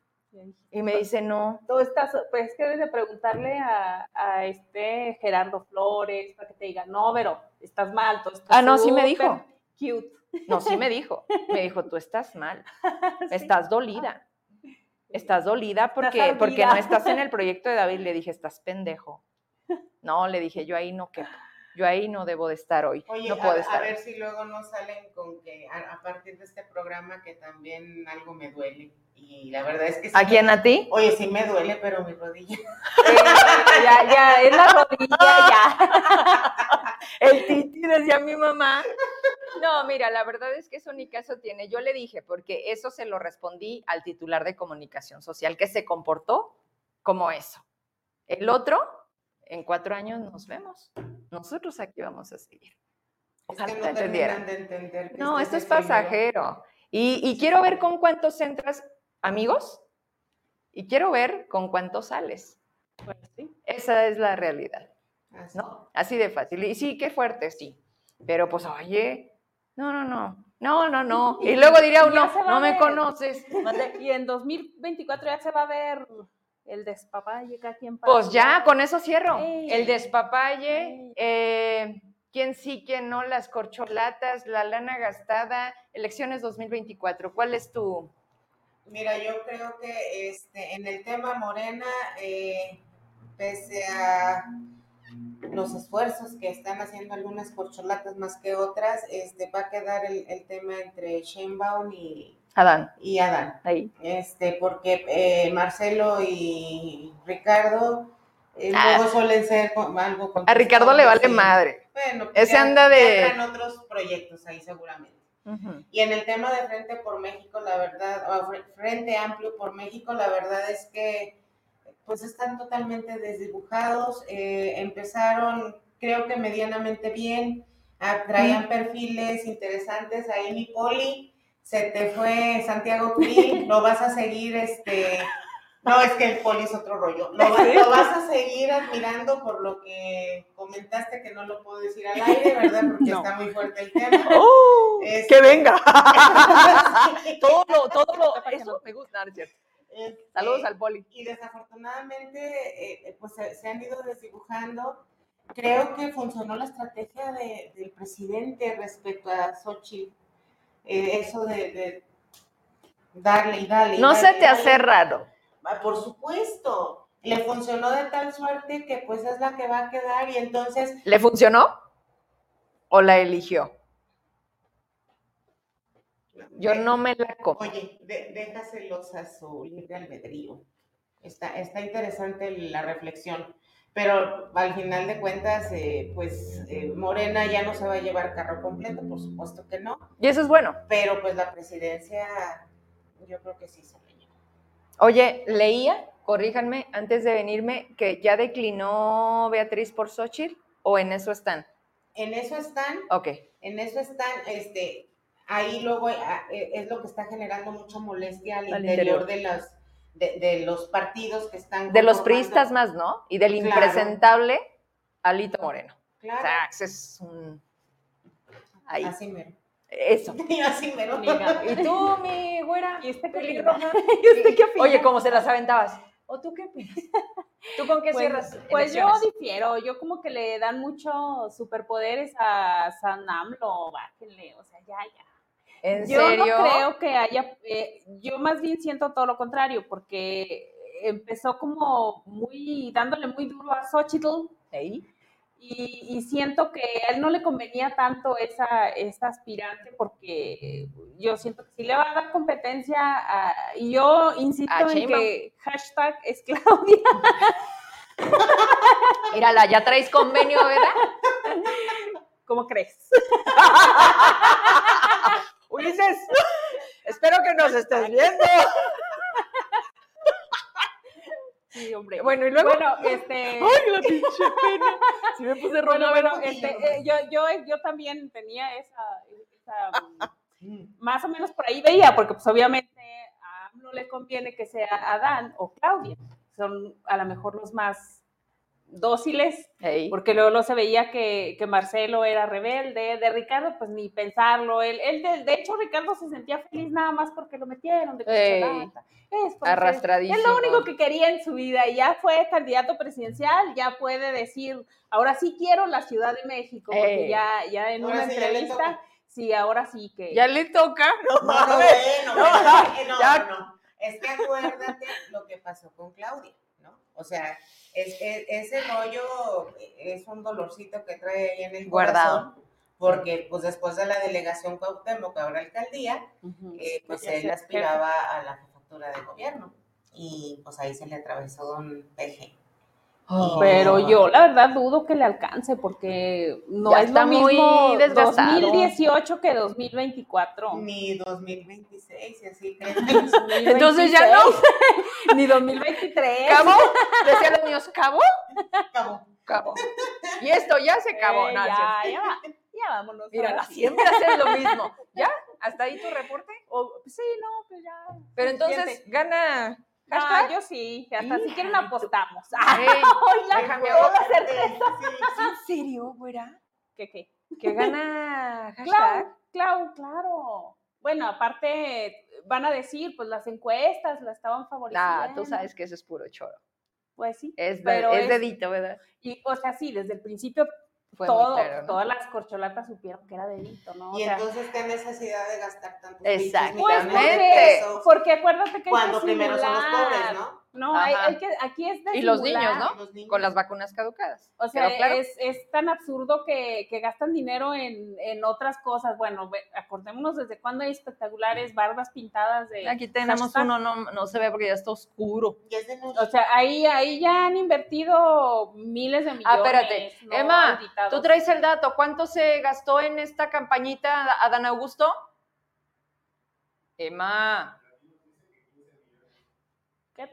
Y me dice, no, Tú estás, pues es que debes de preguntarle a, a este Gerardo Flores para que te diga, no, pero estás mal. tú estás Ah, no, sí me dijo. Cute. No, sí me dijo. Me dijo, tú estás mal, estás dolida. Estás dolida porque, Estás porque no estás en el proyecto de David. Le dije, estás pendejo. No, le dije, yo ahí no quepo. Yo ahí no debo de estar hoy. Oye, no a- puedo a, estar. ver si luego no salen con que a, a partir de este programa que también algo me duele. Y la verdad es que sí ¿A me- quién? ¿A ti? Oye, sí me duele, pero mi rodilla. Eh, ya, ya, es la rodilla, ya. El titi decía mi mamá. No, mira, la verdad es que eso ni caso tiene. Yo le dije, porque eso se lo respondí al titular de comunicación social, que se comportó como eso. El otro, en cuatro años nos vemos. Nosotros aquí vamos a seguir. Es que Ojalá no te entendieran. de No, esto es pasajero. Y, y quiero ver con cuántos entras, amigos, y quiero ver con cuántos sales. Pues sí. Esa es la realidad. Así. ¿no? Así de fácil. Y sí, qué fuerte, sí. Pero pues, oye, no, no, no, no, no, no. Y luego diría uno, no me conoces. Y en 2024 ya se va a ver el despapalle cada quien Pues ya, con eso cierro. Ey. El despapalle. Eh, quién sí, quién no, las corcholatas, la lana gastada, elecciones 2024. ¿Cuál es tu...? Mira, yo creo que este, en el tema Morena, eh, pese a los esfuerzos que están haciendo algunas corcholatas más que otras, este, va a quedar el, tema entre Sheinbaum y Adán. Y Adán. Ahí. Este, porque eh, Marcelo y Ricardo eh, ah. luego suelen ser algo A Ricardo le vale madre. Bueno, ese anda de. otros proyectos ahí seguramente. Y en el tema de Frente por México, la verdad, o Frente Amplio por México, la verdad es que pues están totalmente desdibujados. Eh, empezaron, creo que medianamente bien, ah, traían perfiles interesantes. Ahí mi poli, se te fue Santiago Krill, lo vas a seguir, este, no, es que el poli es otro rollo. Lo, vas a seguir admirando por lo que comentaste que no lo puedo decir al aire, ¿verdad? Porque está muy fuerte el tema. ¡Oh! Este, ¡Que venga! todo lo, todo lo, eso me gusta, ¿cierto? Este, Saludos al poli. Y desafortunadamente, eh, pues se, han ido desdibujando. Creo que funcionó la estrategia del presidente respecto a Sochi. Eh, eso de, darle y darle. no se te hace raro. Ah, por supuesto. Le funcionó de tal suerte que pues es la que va a quedar y entonces... ¿Le funcionó? ¿O la eligió? Yo no me la como. Oye, déjaselos a su libre albedrío. Está, está interesante la reflexión. Pero al final de cuentas, eh, pues eh, Morena ya no se va a llevar carro completo, por supuesto que no. Y eso es bueno. Pero pues la presidencia, yo creo que sí se lo lleva. Oye, leía, corríjanme, antes de venirme, que ya declinó Beatriz por Xochitl, o en eso están. En eso están. Ok. En eso están, este, ahí luego ah, e, es lo que está generando mucha molestia al, interior, de las de, los partidos que están de los priistas más, ¿no? Y del impresentable Alito Moreno. Claro. O sea, es un ahí. Así mero. Eso. Así mero. ¿Y tú, mi güera? ¿Y este pelirroja? ¿Y usted qué opina? Oye, ¿cómo se las aventabas? ¿O tú qué opinas? ¿Tú con qué pues, cierras? Pues yo difiero, yo como que le dan muchos superpoderes a San AMLO, bájenle, o sea, ya, ya yo no creo que haya, eh, yo más bien siento todo lo contrario, porque empezó como muy, dándole muy duro a Xochitl. Y, siento que a él no le convenía tanto esa, esa aspirante porque yo siento que sí le va a dar competencia y yo insisto en que hashtag es Claudia. Mírala, ya traes convenio, ¿verdad? ¿Cómo crees? Ulises, espero que nos estés viendo. Sí, hombre. Bueno, y luego. Bueno, este. ¡Ay, la pinche pena! Si me puse roja. Bueno, bueno, este, eh, yo, yo, yo también tenía esa. más o menos por ahí veía, porque pues obviamente a no le conviene que sea Adán o Claudia. Son a lo mejor los más dóciles, porque luego, se veía que, Marcelo era rebelde, de Ricardo pues ni pensarlo, él, él de, hecho Ricardo se sentía feliz nada más porque lo metieron de es arrastradísimo. Es lo único que quería en su vida y ya fue candidato presidencial, ya puede decir, ahora sí quiero la Ciudad de México, porque ya, ya en una entrevista, sí, ahora sí que... Ya le toca. No, no, no, no, no, no, es que acuérdate lo que pasó con Claudia, ¿no? O sea, es, ese rollo es un dolorcito que trae ahí en el Guardado. corazón. Porque pues después de la delegación Cuauhtémoc, ahora alcaldía, eh, pues él aspiraba a la jefatura de gobierno. Y pues ahí se le atravesó un peje. Oh. Pero yo la verdad dudo que le alcance porque no es lo mismo muy 2018 que 2024. Ni 2026, y así que Entonces ya no. Ni 2023. ¿Cabo? Decían los niños, ¿cabo? Cabo. Cabo. Y esto ya se acabó. Eh, ya, ya, va. ya vámonos. Mira, siempre haces lo mismo. ¿Ya? ¿Hasta ahí tu reporte? sí, no, pues ya. Pero entonces gana Ah, yo sí, hasta si quieren apostamos. Ay, déjame hacer ¿En serio, güera? ¿Qué qué? ¿Que gana hashtag? Claro, claro. Bueno, aparte van a decir, pues las encuestas la estaban favoreciendo. Ah, tú sabes que eso es puro choro. Pues sí. Es, pero es, dedito, ¿verdad? Y, o sea, sí, desde el principio todo, todas las corcholatas supieron que era delito, ¿no? Y entonces, ¿qué necesidad de gastar tanto? Exactamente. porque acuérdate que Cuando primero son los pobres, ¿no? No, hay, que, aquí es de Y los niños, ¿no? Con las vacunas caducadas. O sea, es, es, tan absurdo que, que gastan dinero en, en, otras cosas. Bueno, acordémonos desde cuándo hay espectaculares, barbas pintadas de... Aquí tenemos uno, no, no se ve porque ya está oscuro. o sea, ahí, ahí ya han invertido miles de millones. Ah, espérate. Emma, tú traes el dato. ¿Cuánto se gastó en esta campañita Adán Augusto? Emma.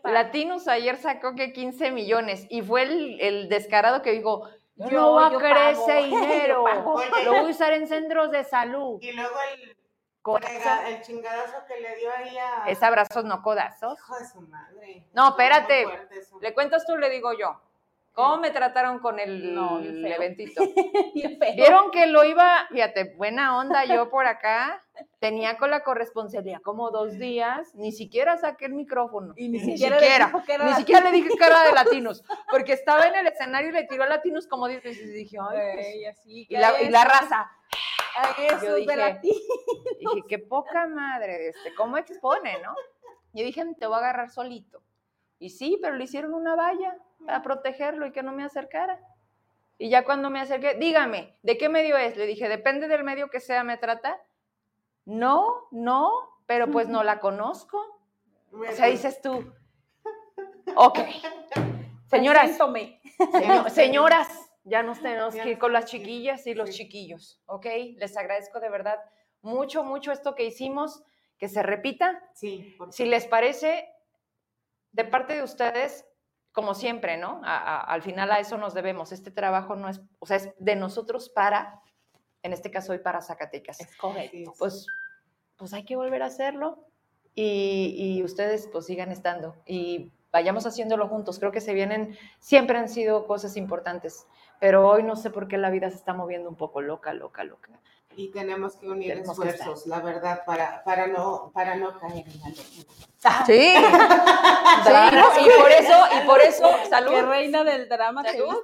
Latinos ayer sacó que 15 millones y fue el, descarado que dijo, yo, no voy a querer ese dinero, lo voy a usar en centros de salud. Y luego el, el chingadazo que le dio ahí a... Es abrazos, no codazos. Hijo de su madre. No, espérate, le cuentas tú, le digo yo. ¿Cómo me trataron con el, eventito? Vieron que lo iba, fíjate, buena onda yo por acá, tenía con la corresponsabilidad como dos días, ni siquiera saqué el micrófono. Y ni, siquiera, ni siquiera le dije que era de latinos, porque estaba en el escenario y le tiró a latinos como diez veces y dije, ay, pues", y, la, y, la, raza. Ay, eso yo dije, dije, qué poca madre, este, ¿cómo expone, no? Yo dije, te voy a agarrar solito. Y sí, pero le hicieron una valla para protegerlo y que no me acercara. Y ya cuando me acerqué, dígame, ¿de qué medio es? Le dije, depende del medio que sea, ¿me trata? No, no, pero pues no la conozco. O sea, dices tú, ok. Señoras, señoras, ya nos tenemos que ir con las chiquillas y los chiquillos, ¿ok? Les agradezco de verdad mucho, mucho esto que hicimos, que se repita. Sí. Si les parece, de parte de ustedes, como siempre, ¿no? al final a eso nos debemos. Este trabajo no es, o sea, es de nosotros para, en este caso hoy para Zacatecas. Es correcto. Pues, pues hay que volver a hacerlo y, y, ustedes pues sigan estando y vayamos haciéndolo juntos. Creo que se vienen, siempre han sido cosas importantes, pero hoy no sé por qué la vida se está moviendo un poco loca, loca, loca y tenemos que unir esfuerzos, la verdad, para, para, no, para no caer en la locura. Sí, sí y por eso, y por eso, salud. Qué reina del drama. Salud.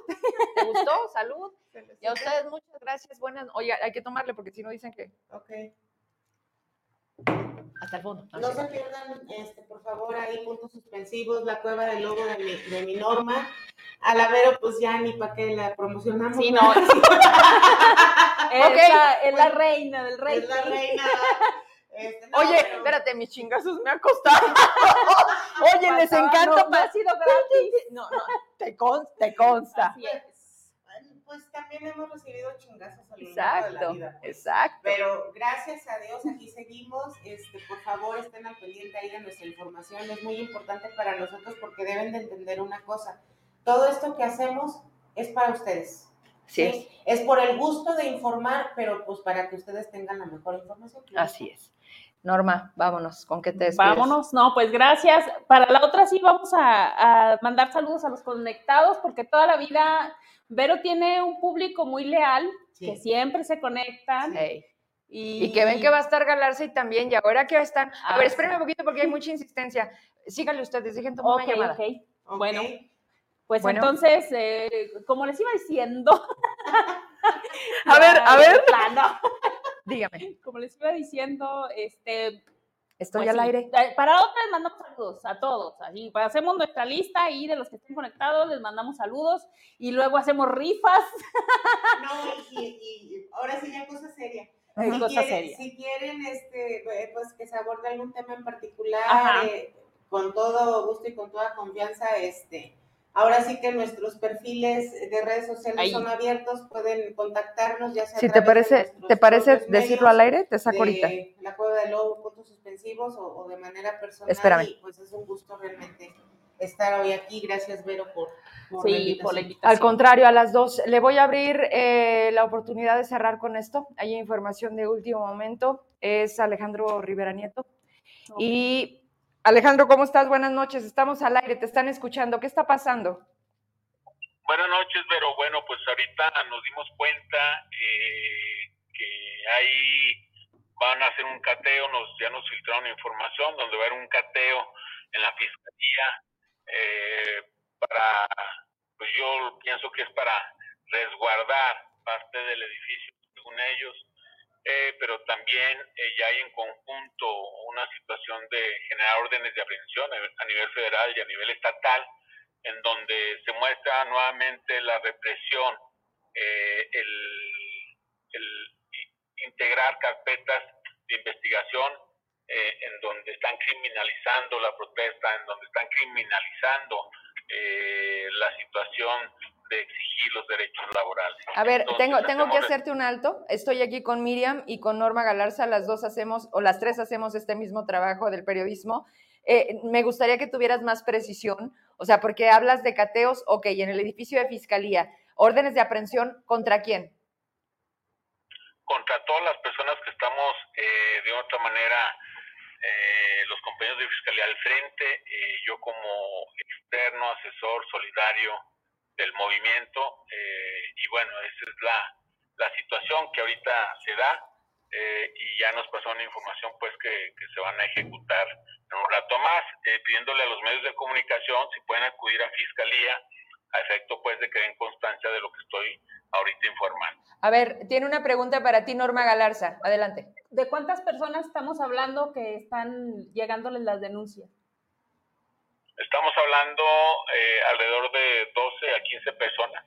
¿Te gustó? Salud. Y a ustedes muchas gracias, buenas. Oye, hay que tomarle porque si no dicen que. Ok. Hasta el fondo. No, se pierdan, este, por favor, ahí puntos suspensivos, la cueva del logo de mi, de mi norma. A la Vero, pues ya ni para qué la promocionamos. Sí, no. Es, la, es la reina del rey. Es la reina. Este, Oye, espérate, mis chingazos me han costado. Oye, les encanta. No, ha sido gratis. No, no, te, consta. Te consta. Pues también hemos recibido chingazos a lo exacto, de la vida. Pues. Exacto. Pero gracias a Dios aquí seguimos. Este, por favor, estén al pendiente ahí de nuestra información. Es muy importante para nosotros porque deben de entender una cosa. Todo esto que hacemos es para ustedes. Sí. Es por el gusto de informar, pero pues para que ustedes tengan la mejor información. Así es. Norma, vámonos, ¿con qué te despides? Vámonos, no, pues gracias. Para la otra sí vamos a, mandar saludos a los conectados, porque toda la vida Vero tiene un público muy leal, que siempre se conectan. Y, que ven que va a estar Galarza y también, y ahora que están. A ver, ah, espérenme un poquito porque hay mucha insistencia. Síganle ustedes, dejen tomar una llamada. Bueno, pues entonces, eh, como les iba diciendo. a ver, a ver. Dígame. Como les iba diciendo, este. Estoy pues al aire. Eh, para otras les mandamos saludos a todos. Ahí hacemos nuestra lista y de los que estén conectados les mandamos saludos y luego hacemos rifas. No, y, ahora sí ya cosa seria. Si, cosa quieren, seria. si quieren este, pues que se aborde algún tema en particular, eh, con todo gusto y con toda confianza, este, Ahora sí que nuestros perfiles de redes sociales son abiertos, pueden contactarnos ya sea Si te parece, ¿te parece decirlo al aire? Te saco ahorita. La cueva de lobo, puntos suspensivos o, de manera personal. Espérame. Y pues es un gusto realmente estar hoy aquí. Gracias, Vero, por, sí, por la invitación. Al contrario, a las dos. Le voy a abrir eh, la oportunidad de cerrar con esto. Hay información de último momento. Es Alejandro Rivera Nieto. Y Alejandro, ¿cómo estás? Buenas noches. Estamos al aire, te están escuchando. ¿Qué está pasando? Buenas noches, pero bueno, pues ahorita nos dimos cuenta eh, que ahí van a hacer un cateo, nos ya nos filtraron información donde va a haber un cateo en la fiscalía eh, para, pues yo pienso que es para resguardar hay en conjunto una situación de generar órdenes de aprehensión a nivel federal y a nivel estatal, en donde se muestra nuevamente la represión, eh, el, integrar carpetas de investigación eh, en donde están criminalizando la protesta, en donde están criminalizando eh, la situación de exigir los derechos laborales. A ver, tengo, tengo que hacerte un alto. Estoy aquí con Miriam y con Norma Galarza, las dos hacemos, o las tres hacemos este mismo trabajo del periodismo. Eh, me gustaría que tuvieras más precisión, o sea, porque hablas de cateos, ok, en el edificio de fiscalía, órdenes de aprehensión, ¿contra quién? Contra todas las personas que estamos eh, de otra manera eh, los compañeros de Fiscalía al frente, eh, yo como externo, asesor solidario del movimiento, eh, y bueno, esa es la, la situación que ahorita se da, y ya nos pasó una información pues que, que, se van a ejecutar en un rato más, pidiéndole a los medios de comunicación si pueden acudir a Fiscalía a efecto pues de que den constancia de lo que estoy ahorita informando. A ver, tiene una pregunta para ti Norma Galarza, adelante. ¿De cuántas personas estamos hablando que están llegándoles las denuncias? Estamos hablando eh, alrededor de 12 a 15 personas.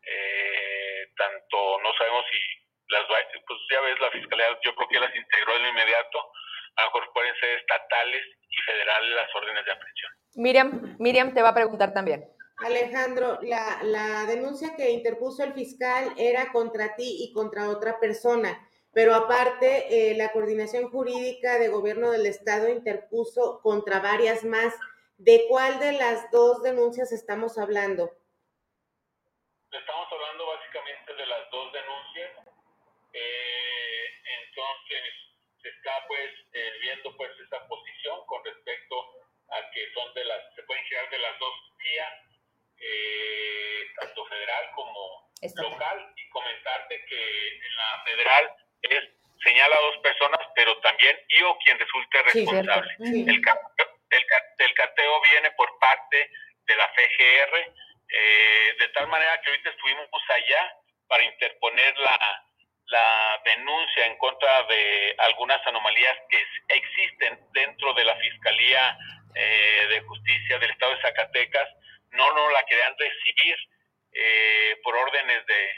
Eh, tanto no sabemos si las pues ya ves la fiscalía, yo creo que las integró de inmediato, a lo mejor pueden ser estatales y federales las órdenes de aprehensión. Miriam, Miriam te va a preguntar también. Alejandro, la, la, denuncia que interpuso el fiscal era contra ti y contra otra persona, pero aparte eh, la coordinación jurídica de gobierno del estado interpuso contra varias más. ¿De cuál de las dos denuncias estamos hablando? Estamos hablando básicamente de las dos denuncias. Eh, entonces, se está pues eh, viendo pues esa posición con respecto a que son de las, se pueden crear de las dos vías eh, tanto federal como local, y comentarte que en la federal es señala a dos personas, pero también yo quien resulte responsable. el, cateo, viene por parte de la FGR, eh, de tal manera que ahorita estuvimos allá para interponer la, la denuncia en contra de algunas anomalías que existen dentro de la Fiscalía eh, de Justicia del Estado de Zacatecas, no nos la querían recibir eh, por órdenes de,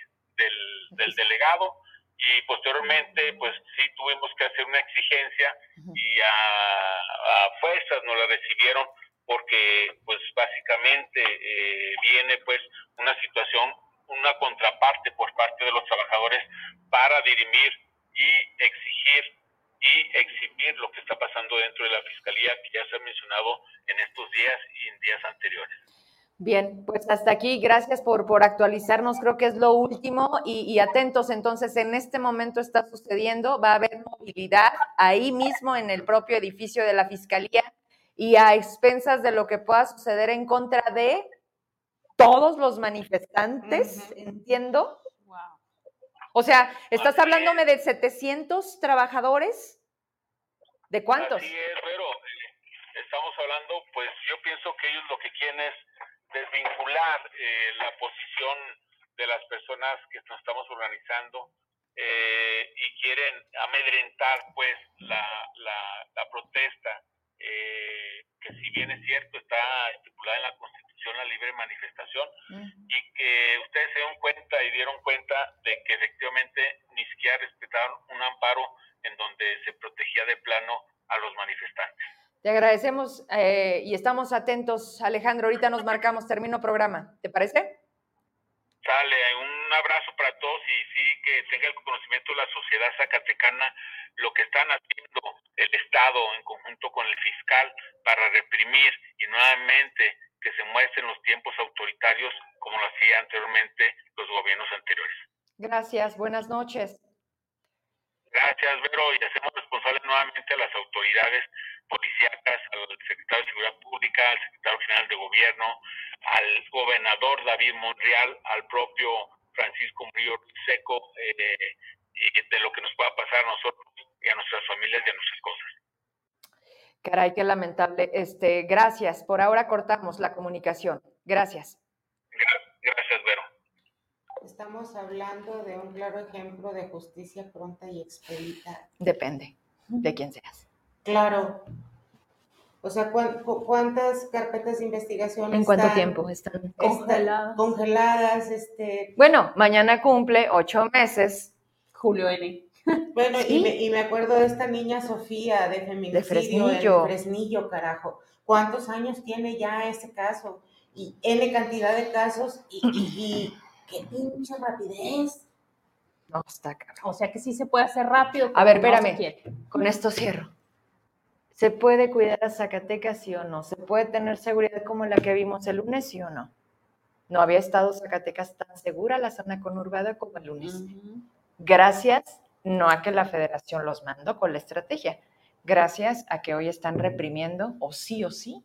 del, delegado. Y posteriormente pues sí tuvimos que hacer una exigencia y a, fuerzas nos la recibieron porque pues básicamente eh, viene pues una situación, una contraparte por parte de los trabajadores para dirimir y exigir y exhibir lo que está pasando dentro de la fiscalía que ya se ha mencionado en estos días y en días anteriores. Bien, pues hasta aquí, gracias por, por actualizarnos, creo que es lo último y, atentos, entonces en este momento está sucediendo, va a haber movilidad ahí mismo en el propio edificio de la Fiscalía y a expensas de lo que pueda suceder en contra de todos los manifestantes, entiendo. O sea, ¿estás hablándome de 700 trabajadores? ¿De cuántos? Sí, pero eh, estamos hablando, pues yo pienso que ellos lo que quieren es desvincular eh, la posición de las personas que nos estamos organizando eh, y quieren amedrentar pues la, la, protesta eh, que si bien es cierto está estipulada en la constitución la libre manifestación y que ustedes se dieron cuenta y dieron cuenta de que efectivamente ni siquiera respetaron un amparo en donde se protegía de plano a los manifestantes. Te agradecemos eh, y estamos atentos, Alejandro. Ahorita nos marcamos, termino programa. ¿Te parece? Sale, un abrazo para todos y sí que tenga el conocimiento de la sociedad zacatecana lo que están haciendo el Estado en conjunto con el fiscal para reprimir y nuevamente que se muestren los tiempos autoritarios como lo hacía anteriormente los gobiernos anteriores. Gracias, buenas noches. Gracias, Vero, y hacemos responsables nuevamente a las autoridades policíacas, al secretario de Seguridad Pública, al secretario general de Gobierno, al gobernador David Monreal, al propio Francisco Murillo Seco, eh, de lo que nos pueda pasar a nosotros y a nuestras familias y a nuestras cosas. Caray, qué lamentable. Este, gracias. Por ahora cortamos la comunicación. Gracias. Gracias, Vero. Estamos hablando de un claro ejemplo de justicia pronta y expedita. Depende. de quien seas. Claro. O sea, ¿cuántas carpetas de investigación ¿En cuánto tiempo están congeladas? congeladas este... Bueno, mañana cumple ocho meses. Julio N. Bueno, y, me, acuerdo de esta niña Sofía de feminicidio de Fresnillo. Fresnillo, carajo. ¿Cuántos años tiene ya ese caso? Y N cantidad de casos y, qué pinche rapidez. No, está caro. O sea que sí se puede hacer rápido. A ver, espérame. con esto cierro. ¿Se puede cuidar a Zacatecas, sí o no? ¿Se puede tener seguridad como la que vimos el lunes, sí o no? No había estado Zacatecas tan segura la zona conurbada como el lunes. Gracias, no a que la federación los mandó con la estrategia, gracias a que hoy están reprimiendo, o sí o sí.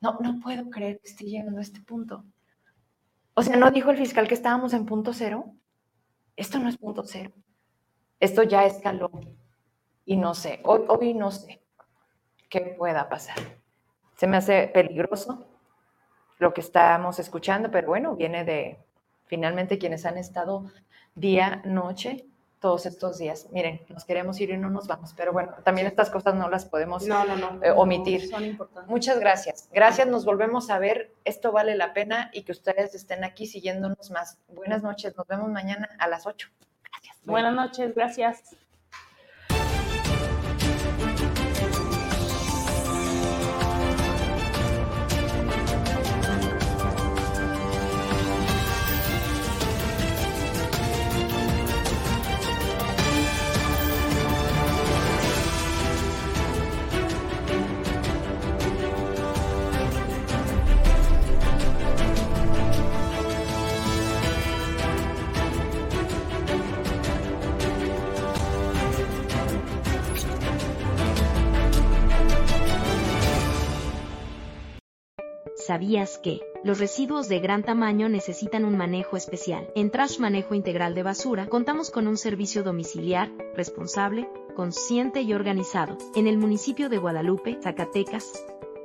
No, no puedo creer que esté llegando a este punto. O sea, ¿no dijo el fiscal que estábamos en punto cero? Esto no es punto cero. Esto ya escaló. Y no sé, hoy, hoy no sé qué pueda pasar. Se me hace peligroso lo que estamos escuchando, pero bueno, viene de finalmente quienes han estado día, noche, todos estos días. Miren, nos queremos ir y no nos vamos, pero bueno, también estas cosas no las podemos eh, omitir. son importantes. Muchas gracias. Gracias, nos volvemos a ver. Esto vale la pena y que ustedes estén aquí siguiéndonos más. Buenas noches, nos vemos mañana a las 8. Gracias. Buenas noches, gracias. ¿Sabías que los residuos de gran tamaño necesitan un manejo especial? En Trash Manejo Integral de Basura contamos con un servicio domiciliar, responsable, consciente y organizado. En el municipio de Guadalupe, Zacatecas,